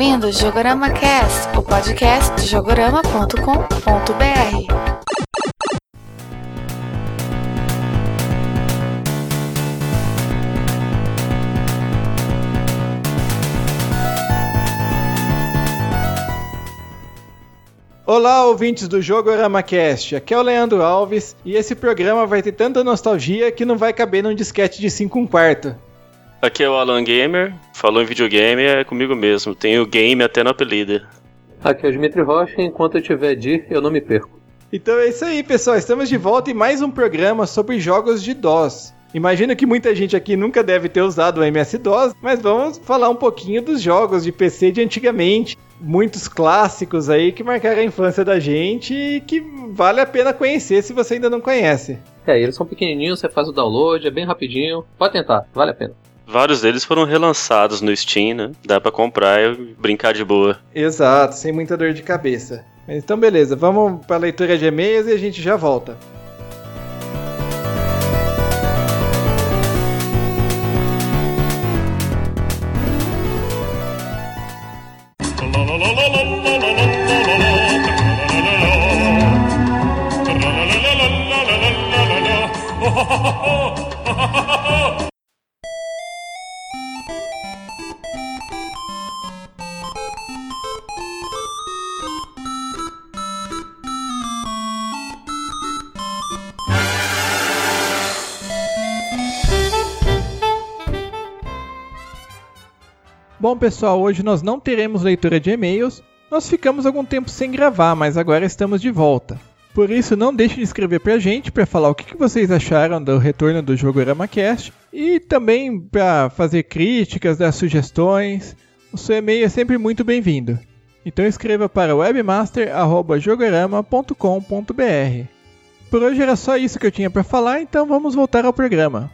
ouvindo Jogorama Cast, o podcast de jogorama.com.br. Olá, ouvintes do Jogo Cast. Aqui é o Leandro Alves e esse programa vai ter tanta nostalgia que não vai caber num disquete de 5 um quarto. Aqui é o Alan Gamer, falou em videogame, é comigo mesmo, tenho game até no apelido. Aqui é o Dimitri Rocha, enquanto eu tiver DIR, eu não me perco. Então é isso aí, pessoal, estamos de volta em mais um programa sobre jogos de DOS. Imagino que muita gente aqui nunca deve ter usado o MS-DOS, mas vamos falar um pouquinho dos jogos de PC de antigamente. Muitos clássicos aí que marcaram a infância da gente e que vale a pena conhecer se você ainda não conhece. É, eles são pequenininhos, você faz o download, é bem rapidinho. Pode tentar, vale a pena. Vários deles foram relançados no Steam, né? Dá pra comprar e brincar de boa. Exato, sem muita dor de cabeça. Então beleza, vamos pra leitura de e-mails e a gente já volta. Bom, pessoal, hoje nós não teremos leitura de e-mails. Nós ficamos algum tempo sem gravar, mas agora estamos de volta. Por isso, não deixe de escrever pra gente para falar o que vocês acharam do retorno do jogo Cast e também para fazer críticas, dar sugestões. O seu e-mail é sempre muito bem-vindo. Então escreva para webmaster@jogorama.com.br. Por hoje era só isso que eu tinha para falar, então vamos voltar ao programa.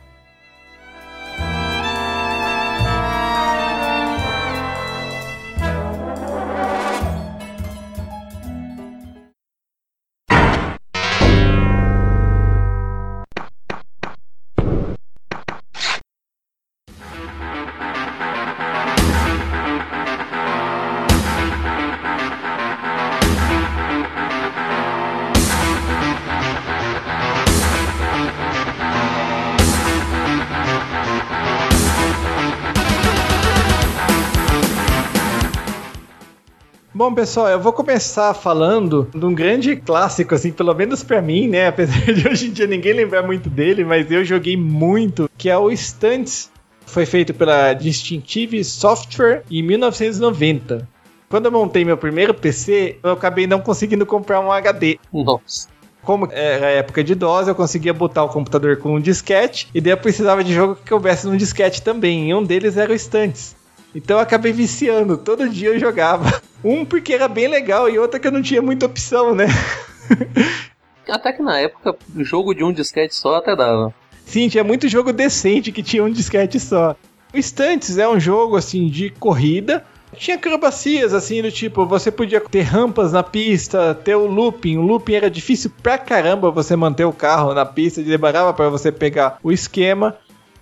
Pessoal, eu vou começar falando de um grande clássico, assim, pelo menos para mim, né? Apesar de hoje em dia ninguém lembrar muito dele, mas eu joguei muito, que é o Stunts. Foi feito pela Distinctive Software em 1990. Quando eu montei meu primeiro PC, eu acabei não conseguindo comprar um HD. Nossa como era época de DOS, eu conseguia botar o computador com um disquete, e daí eu precisava de jogo que houvesse no disquete também. E um deles era o Stunts. Então eu acabei viciando. Todo dia eu jogava. Um porque era bem legal e outra que eu não tinha muita opção, né? Até que na época, jogo de um disquete só até dava. Sim, tinha muito jogo decente que tinha um disquete só. O Stunts é um jogo assim de corrida. Tinha acrobacias assim do tipo, você podia ter rampas na pista, ter o looping. O looping era difícil pra caramba você manter o carro na pista, demorava para você pegar o esquema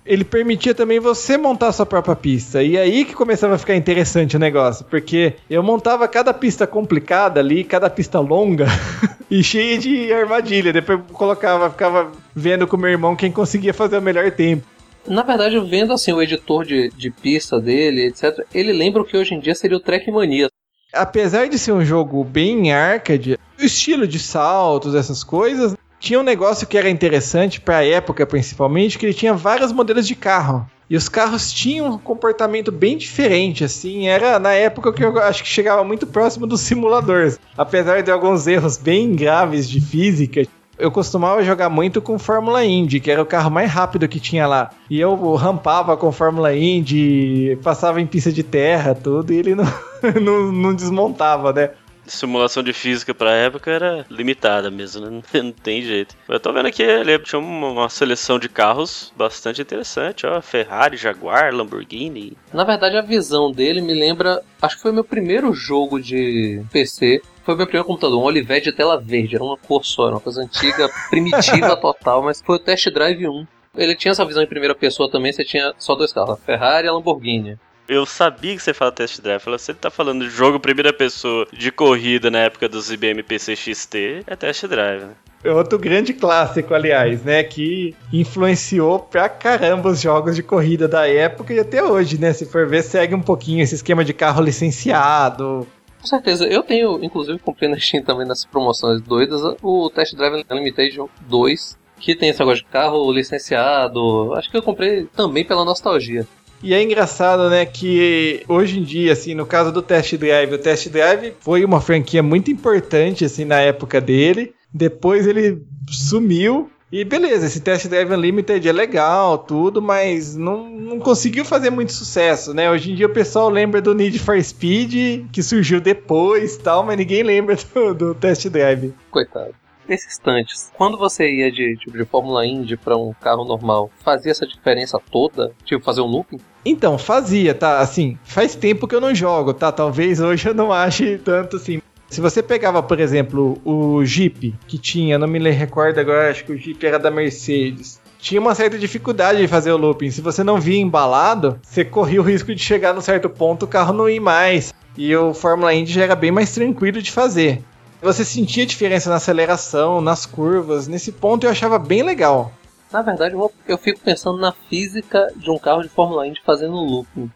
ele permitia também você montar sua própria pista. E aí que começava a ficar interessante o negócio, porque eu montava cada pista complicada ali, cada pista longa e cheia de armadilha. Depois colocava, ficava vendo com o meu irmão quem conseguia fazer o melhor tempo. Na verdade, vendo assim o editor de, de pista dele, etc., ele lembra o que hoje em dia seria o Trackmania. Apesar de ser um jogo bem arcade, o estilo de saltos, essas coisas, tinha um negócio que era interessante para a época, principalmente, que ele tinha vários modelos de carro. E os carros tinham um comportamento bem diferente, assim, era na época que eu acho que chegava muito próximo dos simuladores. Apesar de alguns erros bem graves de física, eu costumava jogar muito com Fórmula Indy, que era o carro mais rápido que tinha lá. E eu rampava com Fórmula Indy, passava em pista de terra, tudo, e ele não, não, não desmontava, né? Simulação de física pra época era limitada mesmo, né? Não tem jeito. Eu tô vendo aqui, ele tinha uma seleção de carros bastante interessante, ó. Ferrari, Jaguar, Lamborghini. Na verdade, a visão dele me lembra. Acho que foi meu primeiro jogo de PC. Foi meu primeiro computador, um Olivetti de tela verde, era uma cor só, era uma coisa antiga, primitiva total, mas foi o Test Drive 1. Ele tinha essa visão em primeira pessoa também, você tinha só dois carros, a Ferrari e a Lamborghini. Eu sabia que você fala test drive. Falei, se ele tá falando de jogo primeira pessoa de corrida na época dos IBM PC XT, é test drive, né? É outro grande clássico, aliás, né? Que influenciou pra caramba os jogos de corrida da época e até hoje, né? Se for ver, segue um pouquinho esse esquema de carro licenciado. Com certeza. Eu tenho, inclusive, comprei na Steam também nessas promoções doidas, o Test Drive Unlimited 2, que tem esse negócio de carro licenciado. Acho que eu comprei também pela nostalgia. E é engraçado, né, que hoje em dia, assim, no caso do Test Drive, o Test Drive foi uma franquia muito importante, assim, na época dele. Depois ele sumiu. E beleza, esse Test Drive Unlimited é legal, tudo, mas não, não conseguiu fazer muito sucesso, né? Hoje em dia o pessoal lembra do Need for Speed, que surgiu depois tal, mas ninguém lembra do, do Test Drive. Coitado. Nesses instantes, quando você ia de, tipo, de Fórmula Indy para um carro normal, fazia essa diferença toda? Tipo, fazer um looping? Então, fazia, tá? Assim, faz tempo que eu não jogo, tá? Talvez hoje eu não ache tanto assim. Se você pegava, por exemplo, o Jeep, que tinha, não me recordo agora, acho que o Jeep era da Mercedes. Tinha uma certa dificuldade de fazer o looping. Se você não via embalado, você corria o risco de chegar num certo ponto o carro não ir mais. E o Fórmula Indy já era bem mais tranquilo de fazer. Você sentia diferença na aceleração, nas curvas. Nesse ponto eu achava bem legal. Na verdade, eu fico pensando na física de um carro de Fórmula Indy fazendo looping.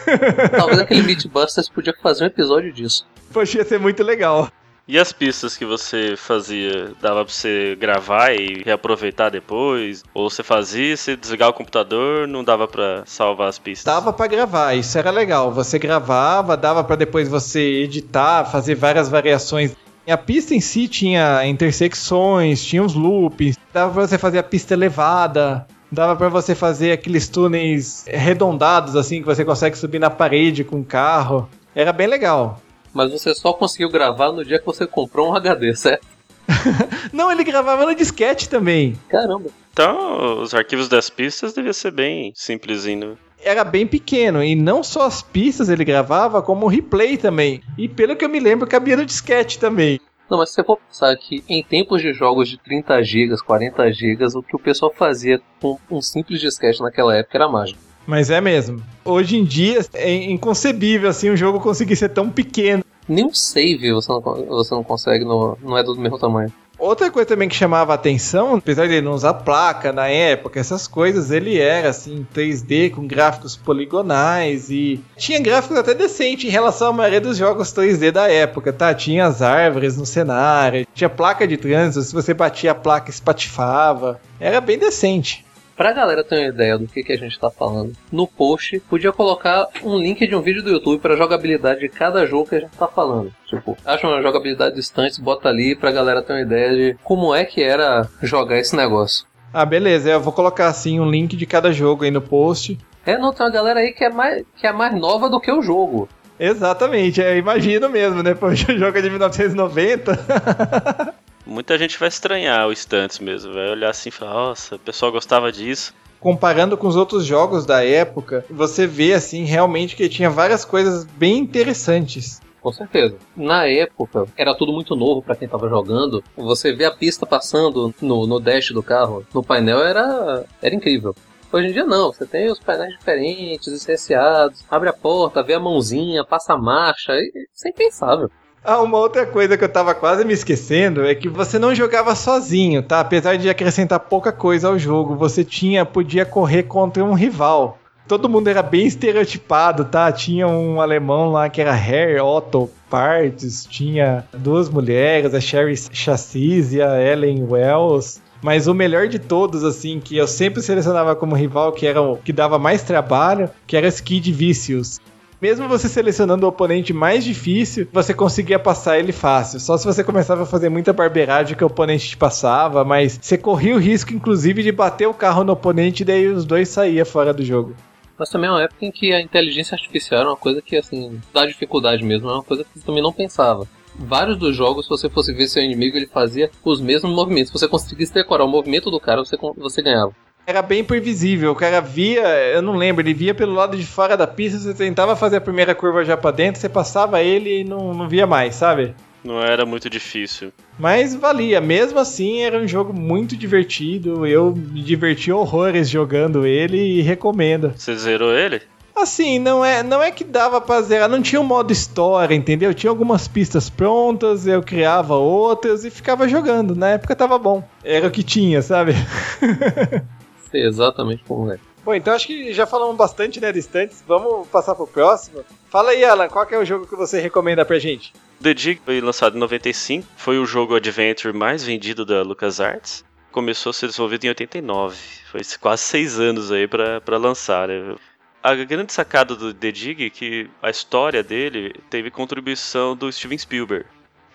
Talvez aquele Meatbusters podia fazer um episódio disso. Poxa, ia ser muito legal. E as pistas que você fazia, dava pra você gravar e reaproveitar depois? Ou você fazia, você desligar o computador, não dava pra salvar as pistas? Dava pra gravar, isso era legal. Você gravava, dava pra depois você editar, fazer várias variações. A pista em si tinha intersecções, tinha uns loops, dava pra você fazer a pista elevada, dava para você fazer aqueles túneis arredondados assim que você consegue subir na parede com o carro. Era bem legal. Mas você só conseguiu gravar no dia que você comprou um HD, certo? Não, ele gravava no disquete também. Caramba. Então, os arquivos das pistas devia ser bem simplesinho. Era bem pequeno, e não só as pistas ele gravava, como o replay também. E pelo que eu me lembro, cabia no disquete também. Não, mas se você for pensar que em tempos de jogos de 30 GB, 40 GB, o que o pessoal fazia com um simples disquete naquela época era mágico. Mas é mesmo. Hoje em dia é inconcebível assim um jogo conseguir ser tão pequeno. Nem um save você não, você não consegue, no, não é do mesmo tamanho. Outra coisa também que chamava atenção, apesar de ele não usar placa na época, essas coisas, ele era assim 3D com gráficos poligonais e tinha gráficos até decentes em relação à maioria dos jogos 3D da época, tá? Tinha as árvores no cenário, tinha placa de trânsito, se você batia a placa espatifava, era bem decente. Pra galera ter uma ideia do que, que a gente tá falando, no post podia colocar um link de um vídeo do YouTube pra jogabilidade de cada jogo que a gente tá falando. Tipo, acha uma jogabilidade distante, bota ali pra galera ter uma ideia de como é que era jogar esse negócio. Ah, beleza, eu vou colocar assim um link de cada jogo aí no post. É, não, tem uma galera aí que é mais, que é mais nova do que o jogo. Exatamente, é, imagino mesmo, né? Pô, o jogo é de 1990. Muita gente vai estranhar o Stunts mesmo, vai olhar assim e falar, nossa, o pessoal gostava disso. Comparando com os outros jogos da época, você vê assim realmente que tinha várias coisas bem interessantes. Com certeza. Na época, era tudo muito novo para quem estava jogando. Você vê a pista passando no, no dash do carro, no painel, era, era incrível. Hoje em dia não, você tem os painéis diferentes, licenciados, abre a porta, vê a mãozinha, passa a marcha, isso é impensável. Ah, uma outra coisa que eu tava quase me esquecendo é que você não jogava sozinho, tá? Apesar de acrescentar pouca coisa ao jogo, você tinha podia correr contra um rival. Todo mundo era bem estereotipado, tá? Tinha um alemão lá que era Harry Otto Parts, tinha duas mulheres, a Sherry Chassis e a Ellen Wells. Mas o melhor de todos, assim, que eu sempre selecionava como rival, que era o que dava mais trabalho, que era Skid Vicious. Mesmo você selecionando o oponente mais difícil, você conseguia passar ele fácil. Só se você começava a fazer muita barbeiragem que o oponente te passava, mas você corria o risco, inclusive, de bater o carro no oponente e daí os dois saíam fora do jogo. Mas também é uma época em que a inteligência artificial era uma coisa que, assim, dá dificuldade mesmo, é uma coisa que você também não pensava. Vários dos jogos, se você fosse ver seu inimigo, ele fazia os mesmos movimentos. Se você conseguisse decorar o movimento do cara, você, você ganhava era bem previsível. O cara via, eu não lembro, ele via pelo lado de fora da pista, você tentava fazer a primeira curva já pra dentro, você passava ele e não, não via mais, sabe? Não era muito difícil. Mas valia, mesmo assim era um jogo muito divertido. Eu me diverti horrores jogando ele e recomendo. Você zerou ele? Assim, não é, não é que dava pra zerar, não tinha um modo história, entendeu? Tinha algumas pistas prontas, eu criava outras e ficava jogando. Na época tava bom. Era o que tinha, sabe? Sei exatamente como é. Bom, então acho que já falamos bastante, né, distantes. Vamos passar pro próximo. Fala aí, Alan, qual que é o jogo que você recomenda pra gente? The Dig foi lançado em 95, foi o jogo Adventure mais vendido da LucasArts. Começou a ser desenvolvido em 89, foi quase seis anos aí pra, pra lançar. Né? A grande sacada do The Dig é que a história dele teve contribuição do Steven Spielberg.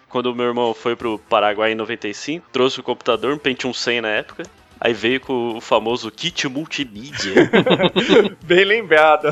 Quando o meu irmão foi pro Paraguai em 95, trouxe o computador, um Pentium 100 na época, aí veio com o famoso kit multimídia. Bem lembrado.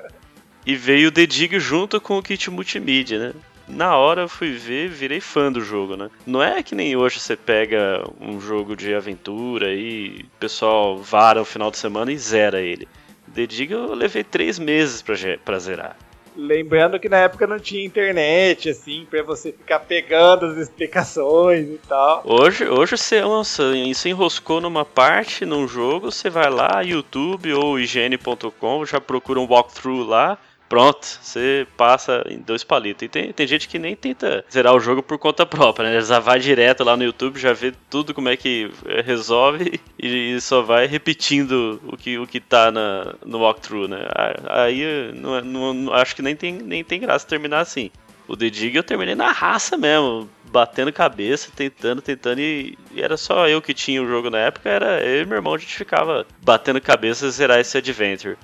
e veio o The Dig junto com o kit multimídia, né? Na hora eu fui ver, virei fã do jogo, né? Não é que nem hoje você pega um jogo de aventura e o pessoal vara o final de semana e zera ele. The Dig eu levei três meses pra, pra zerar. Lembrando que na época não tinha internet, assim, pra você ficar pegando as explicações e tal. Hoje, hoje você se enroscou numa parte num jogo, você vai lá, YouTube ou IGN.com, já procura um walkthrough lá, pronto, você passa em dois palitos. E tem, tem gente que nem tenta zerar o jogo por conta própria, né? Já vai direto lá no YouTube, já vê tudo como é que eh, resolve e, só vai repetindo o que, o que tá na, no walkthrough, né? Aí não, não, acho que nem tem, nem tem graça terminar assim. O The Dig eu terminei na raça mesmo, batendo cabeça, tentando, tentando, e, e, era só eu que tinha o jogo na época, era eu e meu irmão, a gente ficava batendo cabeça zerar esse Adventure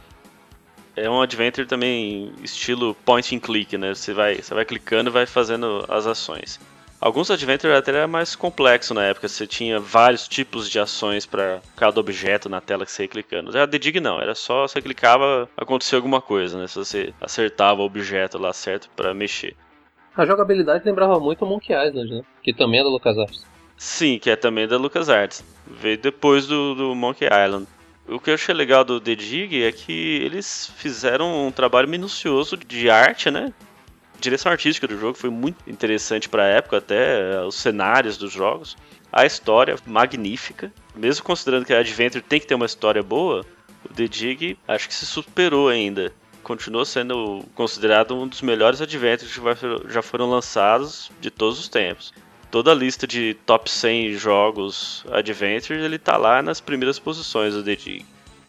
é um adventure também estilo point and click, né? Você vai, você vai clicando e vai fazendo as ações. Alguns adventures até era mais complexo na época, você tinha vários tipos de ações para cada objeto na tela que você ia clicando. Já The Dig não, era só você clicava, acontecia alguma coisa, né? Se você acertava o objeto lá certo para mexer. A jogabilidade lembrava muito o Monkey Island, né? Que também é da LucasArts. Sim, que é também da LucasArts. Veio depois do, do Monkey Island. O que eu achei legal do The Dig é que eles fizeram um trabalho minucioso de arte, né? Direção artística do jogo foi muito interessante para a época, até eh, os cenários dos jogos. A história magnífica, mesmo considerando que a Adventure tem que ter uma história boa, o The Dig acho que se superou ainda. Continua sendo considerado um dos melhores Adventures que já foram lançados de todos os tempos toda a lista de top 100 jogos Adventures, ele tá lá nas primeiras posições do The Dig.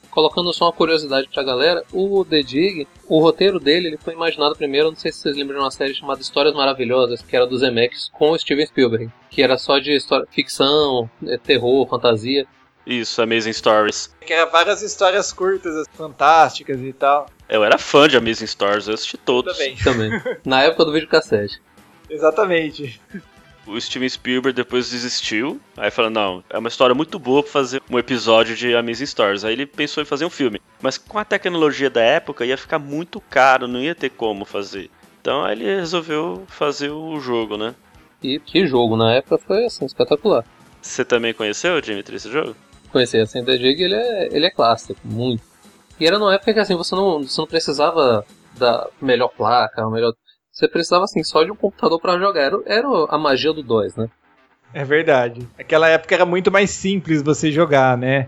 Colocando só uma curiosidade pra galera, o The Dig, o roteiro dele ele foi imaginado primeiro, não sei se vocês lembram de uma série chamada Histórias Maravilhosas, que era do Zemeckis com o Steven Spielberg, que era só de história, ficção, é, terror, fantasia. Isso, Amazing Stories. Que era várias histórias curtas, fantásticas e tal. Eu era fã de Amazing Stories, eu assisti todos. Também. também. Na época do videocassete. Exatamente o Steven Spielberg depois desistiu. Aí falou: não, é uma história muito boa pra fazer um episódio de Amazing Stories. Aí ele pensou em fazer um filme. Mas com a tecnologia da época ia ficar muito caro, não ia ter como fazer. Então aí ele resolveu fazer o jogo, né? E que jogo, na época foi assim, espetacular. Você também conheceu, Dimitri, esse jogo? Conheci, assim, The Dig ele é, ele é clássico, muito. E era numa época que assim, você não, você não precisava da melhor placa, melhor você precisava assim só de um computador para jogar. Era, era a magia do DOS, né? É verdade. Aquela época era muito mais simples você jogar, né?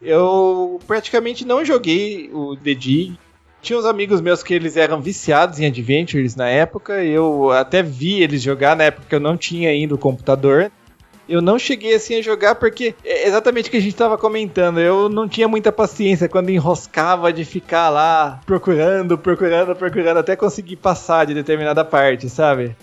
Eu praticamente não joguei o The Dig. Tinha uns amigos meus que eles eram viciados em Adventures na época. Eu até vi eles jogar na época que eu não tinha ainda o computador. Eu não cheguei assim a jogar porque é exatamente o que a gente estava comentando. Eu não tinha muita paciência quando enroscava de ficar lá procurando, procurando, procurando até conseguir passar de determinada parte, sabe?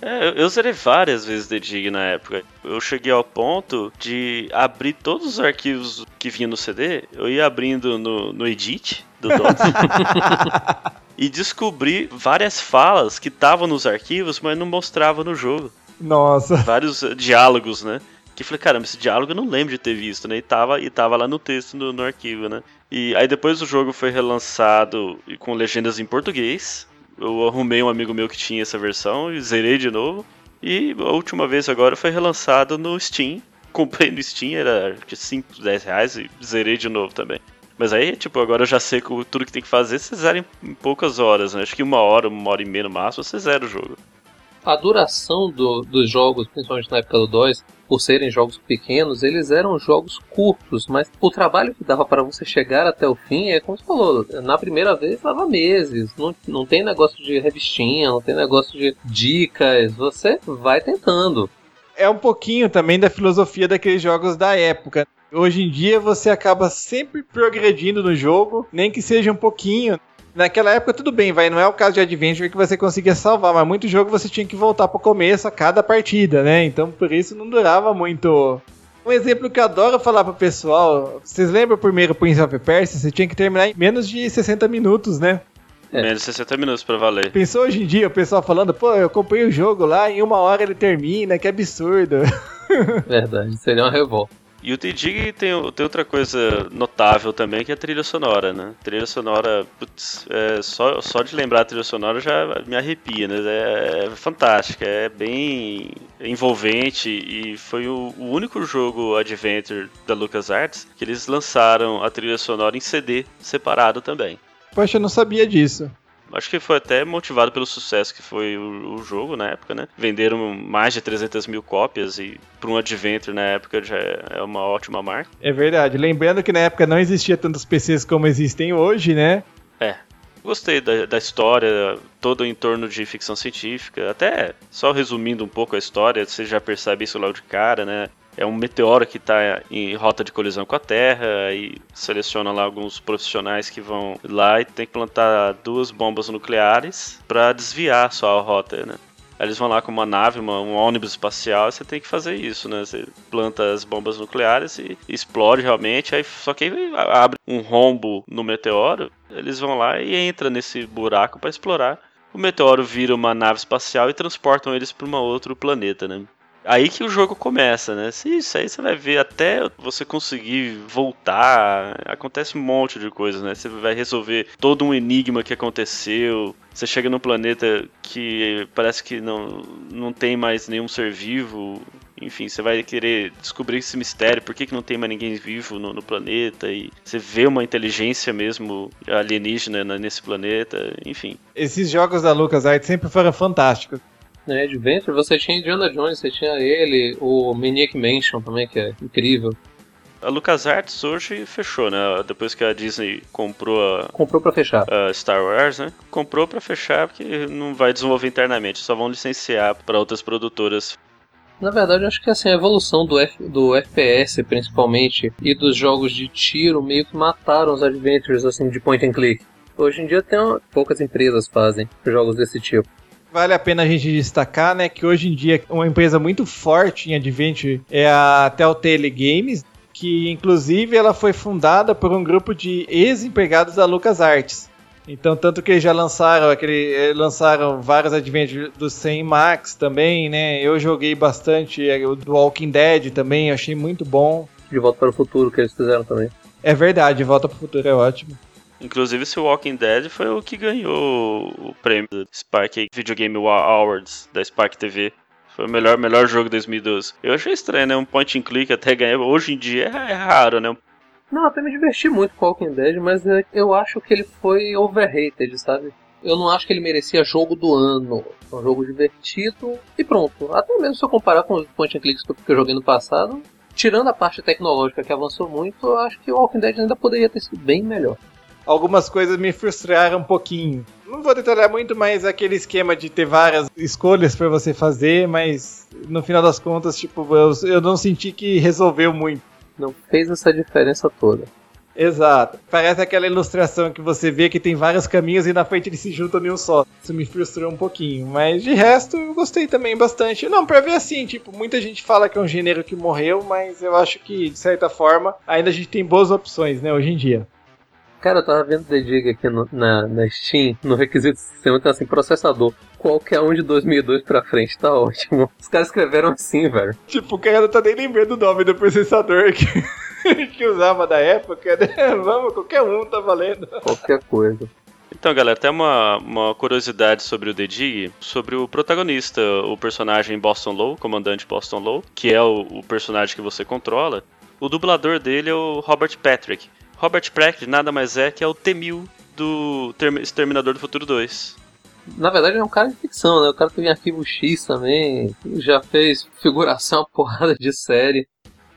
É, eu zerei várias vezes The Dig na época. Eu cheguei ao ponto de abrir todos os arquivos que vinha no CD, eu ia abrindo no, no Edit do DOS. e descobri várias falas que estavam nos arquivos, mas não mostrava no jogo. Nossa. Vários eh, diálogos, né? Que eu falei, caramba, esse diálogo eu não lembro de ter visto, né? E tava, e tava lá no texto, no, no arquivo, né? E aí depois o jogo foi relançado com legendas em português. Eu arrumei um amigo meu que tinha essa versão e zerei de novo. E a última vez agora foi relançado no Steam. Comprei no Steam, era de 5, 10 reais e zerei de novo também. Mas aí, tipo, agora eu já sei que tudo que tem que fazer, você zera em, em poucas horas, né? Acho que uma hora, uma hora e meia no máximo, você zera o jogo. A duração do, dos jogos, principalmente na época do DOS, por serem jogos pequenos, eles eram jogos curtos, mas o trabalho que dava para você chegar até o fim é como você falou, na primeira vez leva meses, não, não tem negócio de revistinha, não tem negócio de dicas, você vai tentando. É um pouquinho também da filosofia daqueles jogos da época. Hoje em dia você acaba sempre progredindo no jogo, nem que seja um pouquinho. Naquela época tudo bem, vai, não é o caso de Adventure que você conseguia salvar, mas muito jogo você tinha que voltar pro começo a cada partida, né? Então por isso não durava muito. Um exemplo que eu adoro falar pro pessoal, vocês lembram o primeiro Prince of Persia? Você tinha que terminar em menos de 60 minutos, né? É. Menos de 60 minutos pra valer. Pensou hoje em dia o pessoal falando, pô, eu comprei o jogo lá, em uma hora ele termina, que absurdo. Verdade, seria uma revolta. E o T-Dig tem, tem outra coisa notável também, que é a trilha sonora, né? Trilha sonora, putz, é, só, só de lembrar a trilha sonora já me arrepia, né? É, é fantástica, é bem envolvente e foi o, o, único jogo Adventure da LucasArts que eles lançaram a trilha sonora em CD separado também. Poxa, eu não sabia disso. Acho que foi até motivado pelo sucesso que foi o, o jogo na época, né? Venderam mais de 300 mil cópias e para um Adventure na época já é uma ótima marca. É verdade. Lembrando que na época não existia tantos PCs como existem hoje, né? É. Gostei da, da história, todo em torno de ficção científica. Até só resumindo um pouco a história, você já percebe isso logo de cara, né? É um meteoro que está em rota de colisão com a Terra e seleciona lá alguns profissionais que vão lá e tem que plantar duas bombas nucleares para desviar a sua rota, né? Aí eles vão lá com uma nave, uma, um ônibus espacial, e você tem que fazer isso, né? Você planta as bombas nucleares e explode realmente, aí só que aí abre um rombo no meteoro, eles vão lá e entra nesse buraco para explorar. O meteoro vira uma nave espacial e transportam eles para um outro planeta, né? Aí que o jogo começa, né? Isso aí você vai ver até você conseguir voltar. Acontece um monte de coisas, né? Você vai resolver todo um enigma que aconteceu. Você chega num planeta que parece que não, não tem mais nenhum ser vivo. Enfim, você vai querer descobrir esse mistério, por que, que não tem mais ninguém vivo no, no planeta, e você vê uma inteligência mesmo alienígena nesse planeta, enfim. Esses jogos da LucasArts sempre foram fantásticos né, Adventure, você tinha Indiana Jones, você tinha ele, o Maniac Mansion também, que é incrível. A LucasArts hoje fechou, né? Depois que a Disney comprou a. Comprou pra fechar. A Star Wars, né? Comprou pra fechar porque não vai desenvolver internamente, só vão licenciar para outras produtoras. Na verdade, eu acho que assim, a evolução do, F, do FPS, principalmente, e dos jogos de tiro meio que mataram os adventures assim, de point and click. Hoje em dia tem uma, poucas empresas fazem jogos desse tipo. Vale a pena a gente destacar, né, que hoje em dia uma empresa muito forte em Adventure é a Telltale Games, que inclusive ela foi fundada por um grupo de ex-empregados da LucasArts. Então, tanto que eles já lançaram aquele, eh, lançaram vários Adventures do 100 Max também, né? Eu joguei bastante é, o do Walking Dead também, achei muito bom. De Volta para o Futuro que eles fizeram também. É verdade, Volta para o Futuro é ótimo. Inclusive, esse Walking Dead foi o que ganhou o prêmio do Spark Video Game Awards da Spark TV. Foi o melhor, melhor jogo de 2012. Eu achei estranho, né? Um point and click até ganhar. Hoje em dia é, é raro, né? Não, até me diverti muito com Walking Dead, mas é, eu acho que ele foi overrated, sabe? Eu não acho que ele merecia jogo do ano. É um jogo divertido e pronto. Até mesmo se eu comparar com os point and clicks que eu joguei no passado, tirando a parte tecnológica que avançou muito, eu acho que o Walking Dead ainda poderia ter sido bem melhor algumas coisas me frustraram um pouquinho. Não vou detalhar muito, mas aquele esquema de ter várias escolhas para você fazer, mas no final das contas, tipo, eu, eu não senti que resolveu muito. Não fez essa diferença toda. Exato. Parece aquela ilustração que você vê que tem vários caminhos e na frente eles se juntam em um só. Isso me frustrou um pouquinho. Mas de resto, eu gostei também bastante. Não, pra ver assim, tipo, muita gente fala que é um gênero que morreu, mas eu acho que, de certa forma, ainda a gente tem boas opções, né, hoje em dia. Cara, eu tava vendo The Dig aqui no, na, na Steam, no requisito do sistema, tem assim, processador. Qualquer um de 2002 pra frente, tá ótimo. Os caras escreveram assim, velho. Tipo, o cara não tá nem lembrando o nome do processador que, que usava da época, né? Vamos, qualquer um tá valendo. Qualquer coisa. Então, galera, tem uma, uma curiosidade sobre o The Dig, sobre o protagonista, o personagem Boston Low, comandante Boston Low, que é o, o personagem que você controla. O dublador dele é o Robert Patrick. Robert Pratt nada mais é que é o T-1000 do Exterminador do Futuro 2. Na verdade, ele é um cara de ficção, né? O cara teve arquivo X também, já fez figuração, uma porrada de série.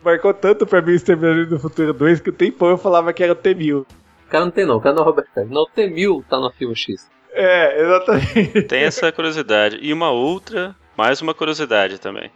Marcou tanto pra mim o Exterminador do Futuro 2 que o tempão eu falava que era o T-1000. O cara não tem não, o cara não é o Robert Pérez. Não, o T-1000 tá no arquivo X. É, exatamente. Tem essa curiosidade. E uma outra, mais uma curiosidade também.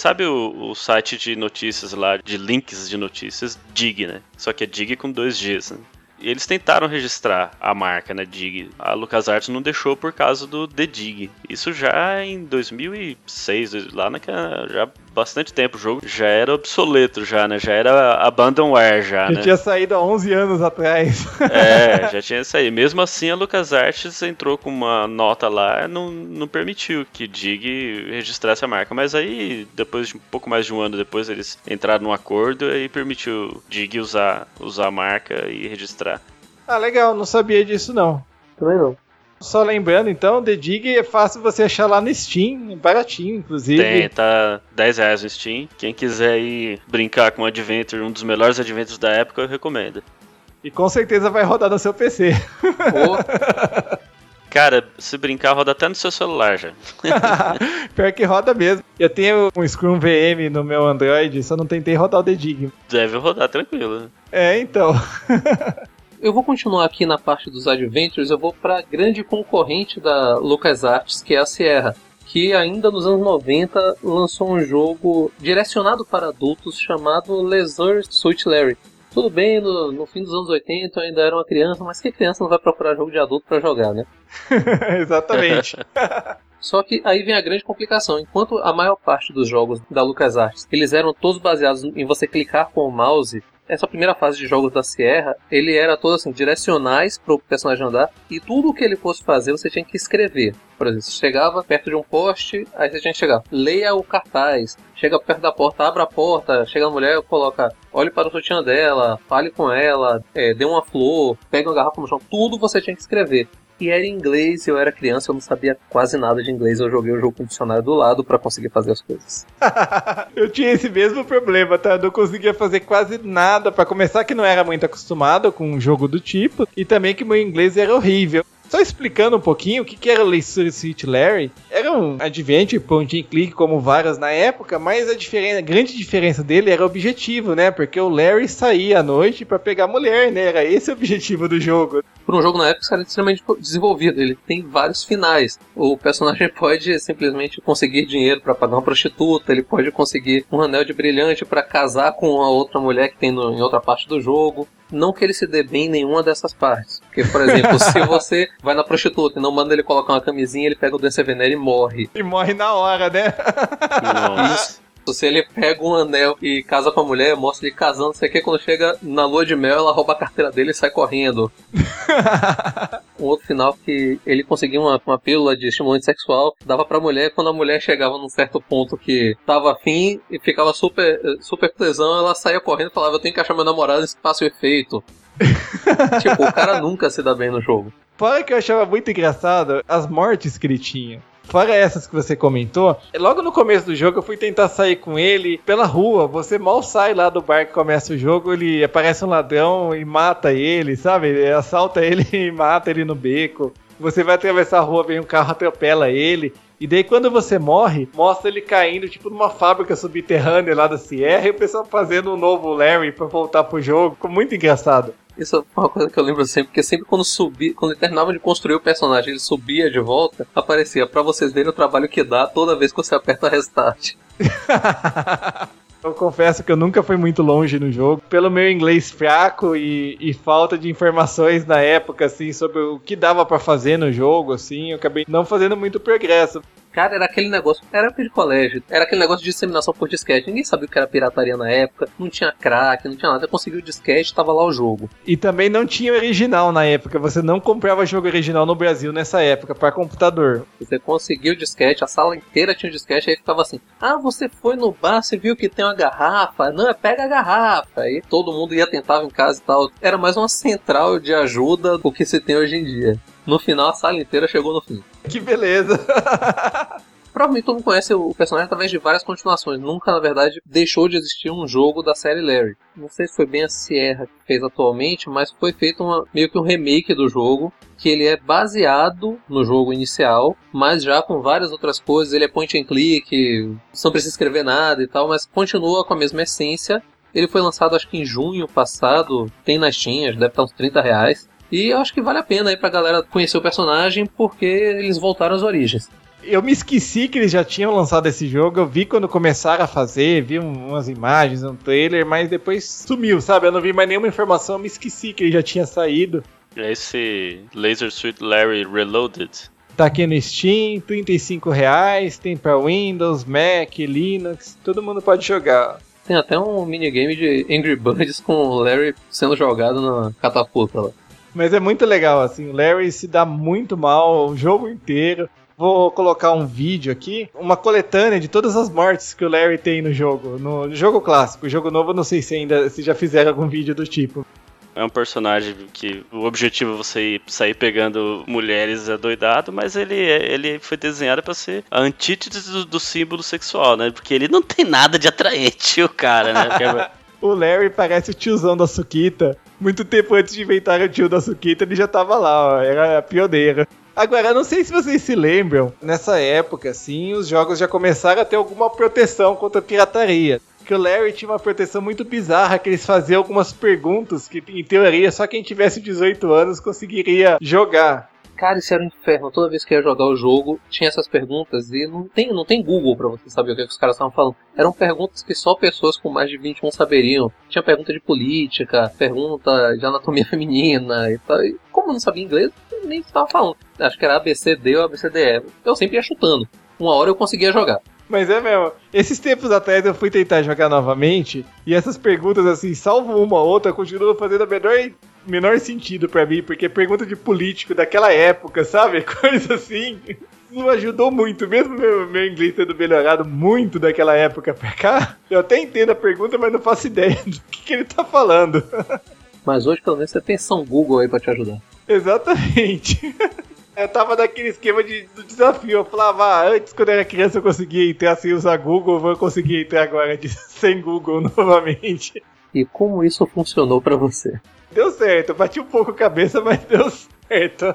Sabe o, o site de notícias lá, de links de notícias, Dig, né? Só que é Dig com dois Gs, né? E eles tentaram registrar a marca, né, Dig. A LucasArts não deixou por causa do The Dig. Isso já em 2006, lá naquela, já bastante tempo o jogo já era obsoleto já, né? Já era abandonware já, Já né? tinha saído há 11 anos atrás. É, já tinha saído. Mesmo assim, a LucasArts entrou com uma nota lá, não, não permitiu que Dig registrasse a marca. Mas aí, depois de um pouco mais de um ano depois, eles entraram num acordo e permitiu Dig usar, usar a marca e registrar. ah, legal, não sabia disso não. Também não. Só lembrando, então, The Dig é fácil você achar lá no Steam, baratinho, inclusive. Tem, tá 10 reais no Steam. Quem quiser ir brincar com o Adventure, um dos melhores Adventures da época, eu recomendo. E com certeza vai rodar no seu PC. Ou, Cara, se brincar, roda até no seu celular já. Pior que roda mesmo. Eu tenho um Scrum VM no meu Android, só não tentei rodar o The Dig. Deve rodar tranquilo. É, então. eu vou continuar aqui na parte dos Adventures, eu vou pra grande concorrente da LucasArts, que é a Sierra. Que ainda nos anos 90 lançou um jogo direcionado para adultos chamado Leisure Suit Larry. Tudo bem, no, no fim dos anos 80 eu ainda era uma criança, mas que criança não vai procurar jogo de adulto pra jogar, né? Exatamente. Só que aí vem a grande complicação. Enquanto a maior parte dos jogos da LucasArts, eles eram todos baseados em você clicar com o mouse, essa primeira fase de jogos da Sierra, ele era todo assim, direcionais para o personagem andar, e tudo que ele fosse fazer você tinha que escrever. Por exemplo, você chegava perto de um poste, aí você tinha que chegar, leia o cartaz, chega perto da porta, abra a porta, chega a mulher, coloca, olhe para o sutiã dela, fale com ela, é, dê uma flor, pegue uma garrafa no chão, tudo você tinha que escrever. E era em inglês, eu era criança, eu não sabia quase nada de inglês, eu joguei o jogo com o dicionário do lado para conseguir fazer as coisas. eu tinha esse mesmo problema, tá? Eu não conseguia fazer quase nada. Pra começar, que não era muito acostumado com um jogo do tipo, e também que meu inglês era horrível. Só explicando um pouquinho o que, que era Suit Larry. Era um adventure, point and click, como várias na época, mas a, diferença, a grande diferença dele era o objetivo, né? Porque o Larry saía à noite para pegar mulher, né? Era esse o objetivo do jogo. Por um jogo na época, era extremamente desenvolvido. Ele tem vários finais. O personagem pode simplesmente conseguir dinheiro para pagar uma prostituta, ele pode conseguir um anel de brilhante para casar com a outra mulher que tem no, em outra parte do jogo. Não que ele se dê bem em nenhuma dessas partes. Porque, por exemplo, se você vai na prostituta e não manda ele colocar uma camisinha, ele pega o doença veneno e morre. E morre na hora, né? Nossa. Se ele pega um anel e casa com a mulher, mostra ele casando, você quer quando chega na lua de mel, ela rouba a carteira dele e sai correndo. um outro final que ele conseguia uma, uma pílula de estimulante sexual, dava pra mulher, quando a mulher chegava num certo ponto que tava afim e ficava super, super tesão, ela saía correndo e falava, eu tenho que achar meu namorado nesse espaço efeito. tipo, o cara nunca se dá bem no jogo. Fora que eu achava muito engraçado as mortes que ele tinha. Fora essas que você comentou, logo no começo do jogo eu fui tentar sair com ele pela rua. Você mal sai lá do bar que começa o jogo, ele aparece um ladrão e mata ele, sabe? Ele assalta ele e mata ele no beco. Você vai atravessar a rua, vem um carro, atropela ele. E daí quando você morre, mostra ele caindo, tipo, numa fábrica subterrânea lá da Sierra e o pessoal fazendo um novo Larry pra voltar pro jogo. Ficou muito engraçado. Isso é uma coisa que eu lembro sempre, porque sempre quando subia, quando ele terminava de construir o personagem, ele subia de volta, aparecia para vocês verem o trabalho que dá toda vez que você aperta restart. Eu confesso que eu nunca fui muito longe no jogo. Pelo meu inglês fraco e, e falta de informações na época, assim, sobre o que dava para fazer no jogo, assim, eu acabei não fazendo muito progresso. Cara, era aquele negócio, era época de colégio, era aquele negócio de disseminação por disquete. Ninguém sabia o que era pirataria na época, não tinha crack, não tinha nada. Conseguiu o disquete, tava lá o jogo. E também não tinha original na época, você não comprava jogo original no Brasil nessa época para computador. Você conseguiu o disquete, a sala inteira tinha o disquete, aí ficava assim: "Ah, você foi no bar, você viu que tem uma garrafa? Não, pega a garrafa". Aí todo mundo ia tentava em casa e tal. Era mais uma central de ajuda do que se tem hoje em dia. No final, a sala inteira chegou no fim. Que beleza! provavelmente todo mundo conhece o personagem através de várias continuações. Nunca, na verdade, deixou de existir um jogo da série Larry. Não sei se foi bem a Sierra que fez atualmente, mas foi feito uma, meio que um remake do jogo, que ele é baseado no jogo inicial, mas já com várias outras coisas. Ele é point and click, não precisa escrever nada e tal, mas continua com a mesma essência. Ele foi lançado acho que em junho passado, tem nas tinhas, deve estar uns 30 reais. E eu acho que vale a pena aí pra galera conhecer o personagem, porque eles voltaram às origens. Eu me esqueci que eles já tinham lançado esse jogo. Eu vi quando começaram a fazer, vi umas imagens, um trailer, mas depois sumiu, sabe? Eu não vi mais nenhuma informação, eu me esqueci que ele já tinha saído. É esse Laser Suit Larry Reloaded. Tá aqui no Steam, 35 reais, tem pra Windows, Mac, Linux, todo mundo pode jogar. Tem até um minigame de Angry Birds com o Larry sendo jogado na catapulta lá. Mas é muito legal, assim, o Larry se dá muito mal o jogo inteiro. Vou colocar um vídeo aqui, uma coletânea de todas as mortes que o Larry tem no jogo, no jogo clássico. O jogo novo, eu não sei se ainda se já fizeram algum vídeo do tipo. É um personagem que o objetivo é você sair pegando mulheres adoidado, mas ele, é, ele foi desenhado para ser a antítese do, do, símbolo sexual, né? Porque ele não tem nada de atraente, o cara, né? o Larry parece o tiozão da Suquita. Muito tempo antes de inventar o tio da Suquita, ele já tava lá, ó, era pioneiro. Agora, não sei se vocês se lembram, nessa época, assim, os jogos já começaram a ter alguma proteção contra pirataria. Que o Larry tinha uma proteção muito bizarra, que eles faziam algumas perguntas que, em teoria, só quem tivesse 18 anos conseguiria jogar. Cara, isso era um inferno. Toda vez que ia jogar o jogo, tinha essas perguntas e não tem, não tem Google para você saber o que, é que os caras estavam falando. Eram perguntas que só pessoas com mais de 21 saberiam. Tinha pergunta de política, pergunta de anatomia feminina e tal. E como eu não sabia inglês, nem estava falando. Acho que era ABCD ou ABCDE. Eu sempre ia chutando. Uma hora eu conseguia jogar. Mas é mesmo. Esses tempos atrás eu fui tentar jogar novamente e essas perguntas, assim, salvo uma ou outra, continuam fazendo a menor menor sentido para mim, porque pergunta de político daquela época, sabe? Coisa assim. Não ajudou muito, mesmo meu, meu inglês tendo melhorado muito daquela época pra cá. Eu até entendo a pergunta, mas não faço ideia do que, que ele tá falando. Mas hoje, pelo menos, você tem São Google aí pra te ajudar. Exatamente. Eu tava naquele esquema de, do desafio. Eu falava, ah, antes, quando eu era criança, eu conseguia entrar sem usar Google, vou conseguir entrar agora de, sem Google novamente. E como isso funcionou para você? Deu certo, bati um pouco a cabeça, mas deu certo.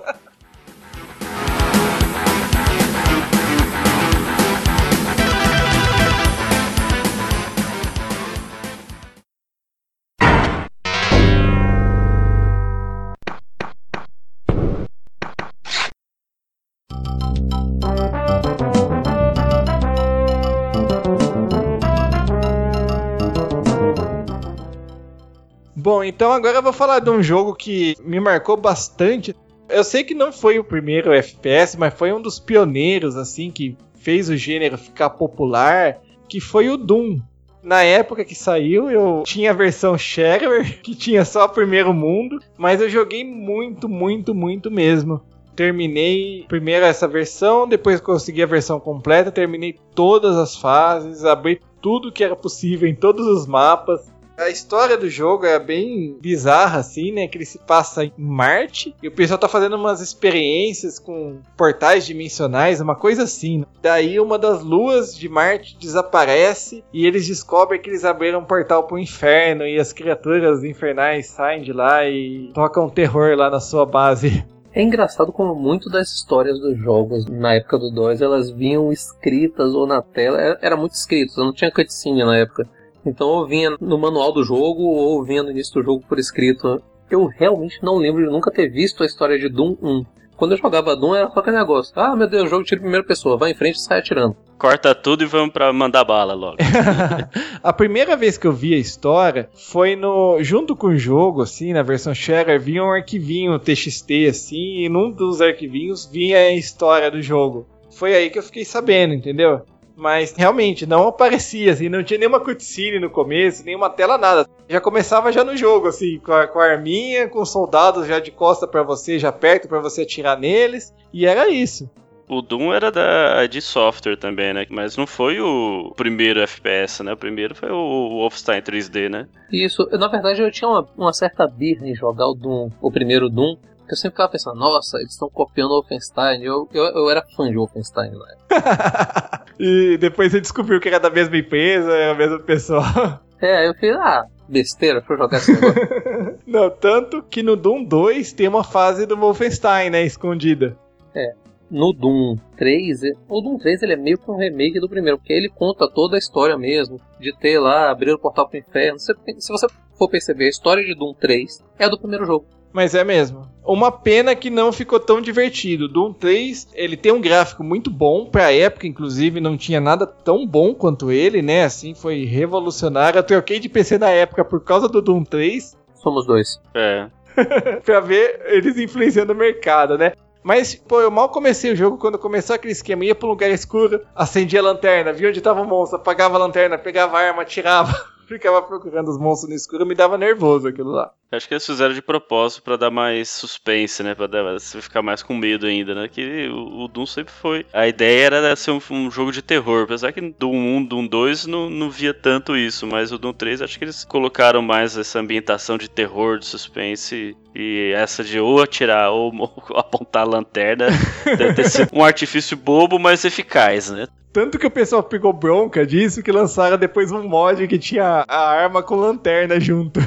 Então agora eu vou falar de um jogo que me marcou bastante. Eu sei que não foi o primeiro FPS, mas foi um dos pioneiros, assim, que fez o gênero ficar popular, que foi o Doom. Na época que saiu, eu tinha a versão Shareware, que tinha só o primeiro mundo, mas eu joguei muito, muito, muito mesmo. Terminei primeiro essa versão, depois consegui a versão completa, terminei todas as fases, abri tudo que era possível em todos os mapas. A história do jogo é bem bizarra, assim, né? Que ele se passa em Marte e o pessoal tá fazendo umas experiências com portais dimensionais, uma coisa assim. Daí uma das luas de Marte desaparece e eles descobrem que eles abriram um portal pro inferno e as criaturas infernais saem de lá e tocam terror lá na sua base. É engraçado como muito das histórias dos jogos na época do 2 elas vinham escritas ou na tela, era muito escrito, não tinha cutscene na época. Então eu vinha no manual do jogo ou vinha no início do jogo por escrito. Eu realmente não lembro de nunca ter visto a história de Doom 1. Quando eu jogava Doom era só aquele negócio. Ah, meu Deus, o jogo tira primeira pessoa, vai em frente e sai atirando. Corta tudo e vamos pra mandar bala logo. a primeira vez que eu vi a história foi no. junto com o jogo, assim, na versão Sharer, vinha um arquivinho TXT, assim, e num dos arquivinhos vinha a história do jogo. Foi aí que eu fiquei sabendo, entendeu? Mas realmente não aparecia, assim, não tinha nenhuma cutscene no começo, nenhuma tela, nada. Já começava já no jogo, assim, com a, com a arminha, com soldados já de costa para você, já perto para você atirar neles, e era isso. O Doom era da de software também, né? Mas não foi o primeiro FPS, né? O primeiro foi o Wolfenstein 3D, né? Isso. Na verdade, eu tinha uma, uma certa birra em jogar o Doom, o primeiro Doom, Eu sempre ficava pensando, nossa, eles estão copiando o Wolfenstein. Eu, eu, eu era fã de Wolfenstein na época. e depois você descobriu que era da mesma empresa, era a mesma pessoa. É, eu falei, ah, besteira, deixa eu jogar esse negócio. Não, tanto que no Doom 2 tem uma fase do Wolfenstein, né, escondida. É. No Doom 3, o Doom 3 ele é meio que um remake do primeiro, porque ele conta toda a história mesmo, de ter lá, abrir o portal pro inferno. Se, se você for perceber, a história de Doom 3 é a do primeiro jogo. Mas é mesmo. Uma pena que não ficou tão divertido. Doom 3, ele tem um gráfico muito bom, pra época, inclusive, não tinha nada tão bom quanto ele, né? Assim, foi revolucionário. Eu troquei de PC na época por causa do Doom 3. Somos dois. É. pra ver eles influenciando o mercado, né? Mas, pô, eu mal comecei o jogo quando começou aquele esquema. Ia pra um lugar escuro, acendia a lanterna, via onde tava o monstro, apagava a lanterna, pegava a arma, atirava. Ficava procurando os monstros no escuro, me dava nervoso aquilo lá. Acho que eles fizeram de propósito para dar mais suspense, né? Pra dar, você ficar mais com medo ainda, né? Que o, o Doom sempre foi. A ideia era ser um, um, jogo de terror. Apesar que Doom 1, Doom 2 não, não via tanto isso. Mas o Doom 3 acho que eles colocaram mais essa ambientação de terror, de suspense. E essa de ou atirar ou, ou apontar a lanterna deve ter sido um artifício bobo, mas eficaz, né? Tanto que o pessoal pegou bronca disso que lançaram depois um mod que tinha a arma com lanterna junto.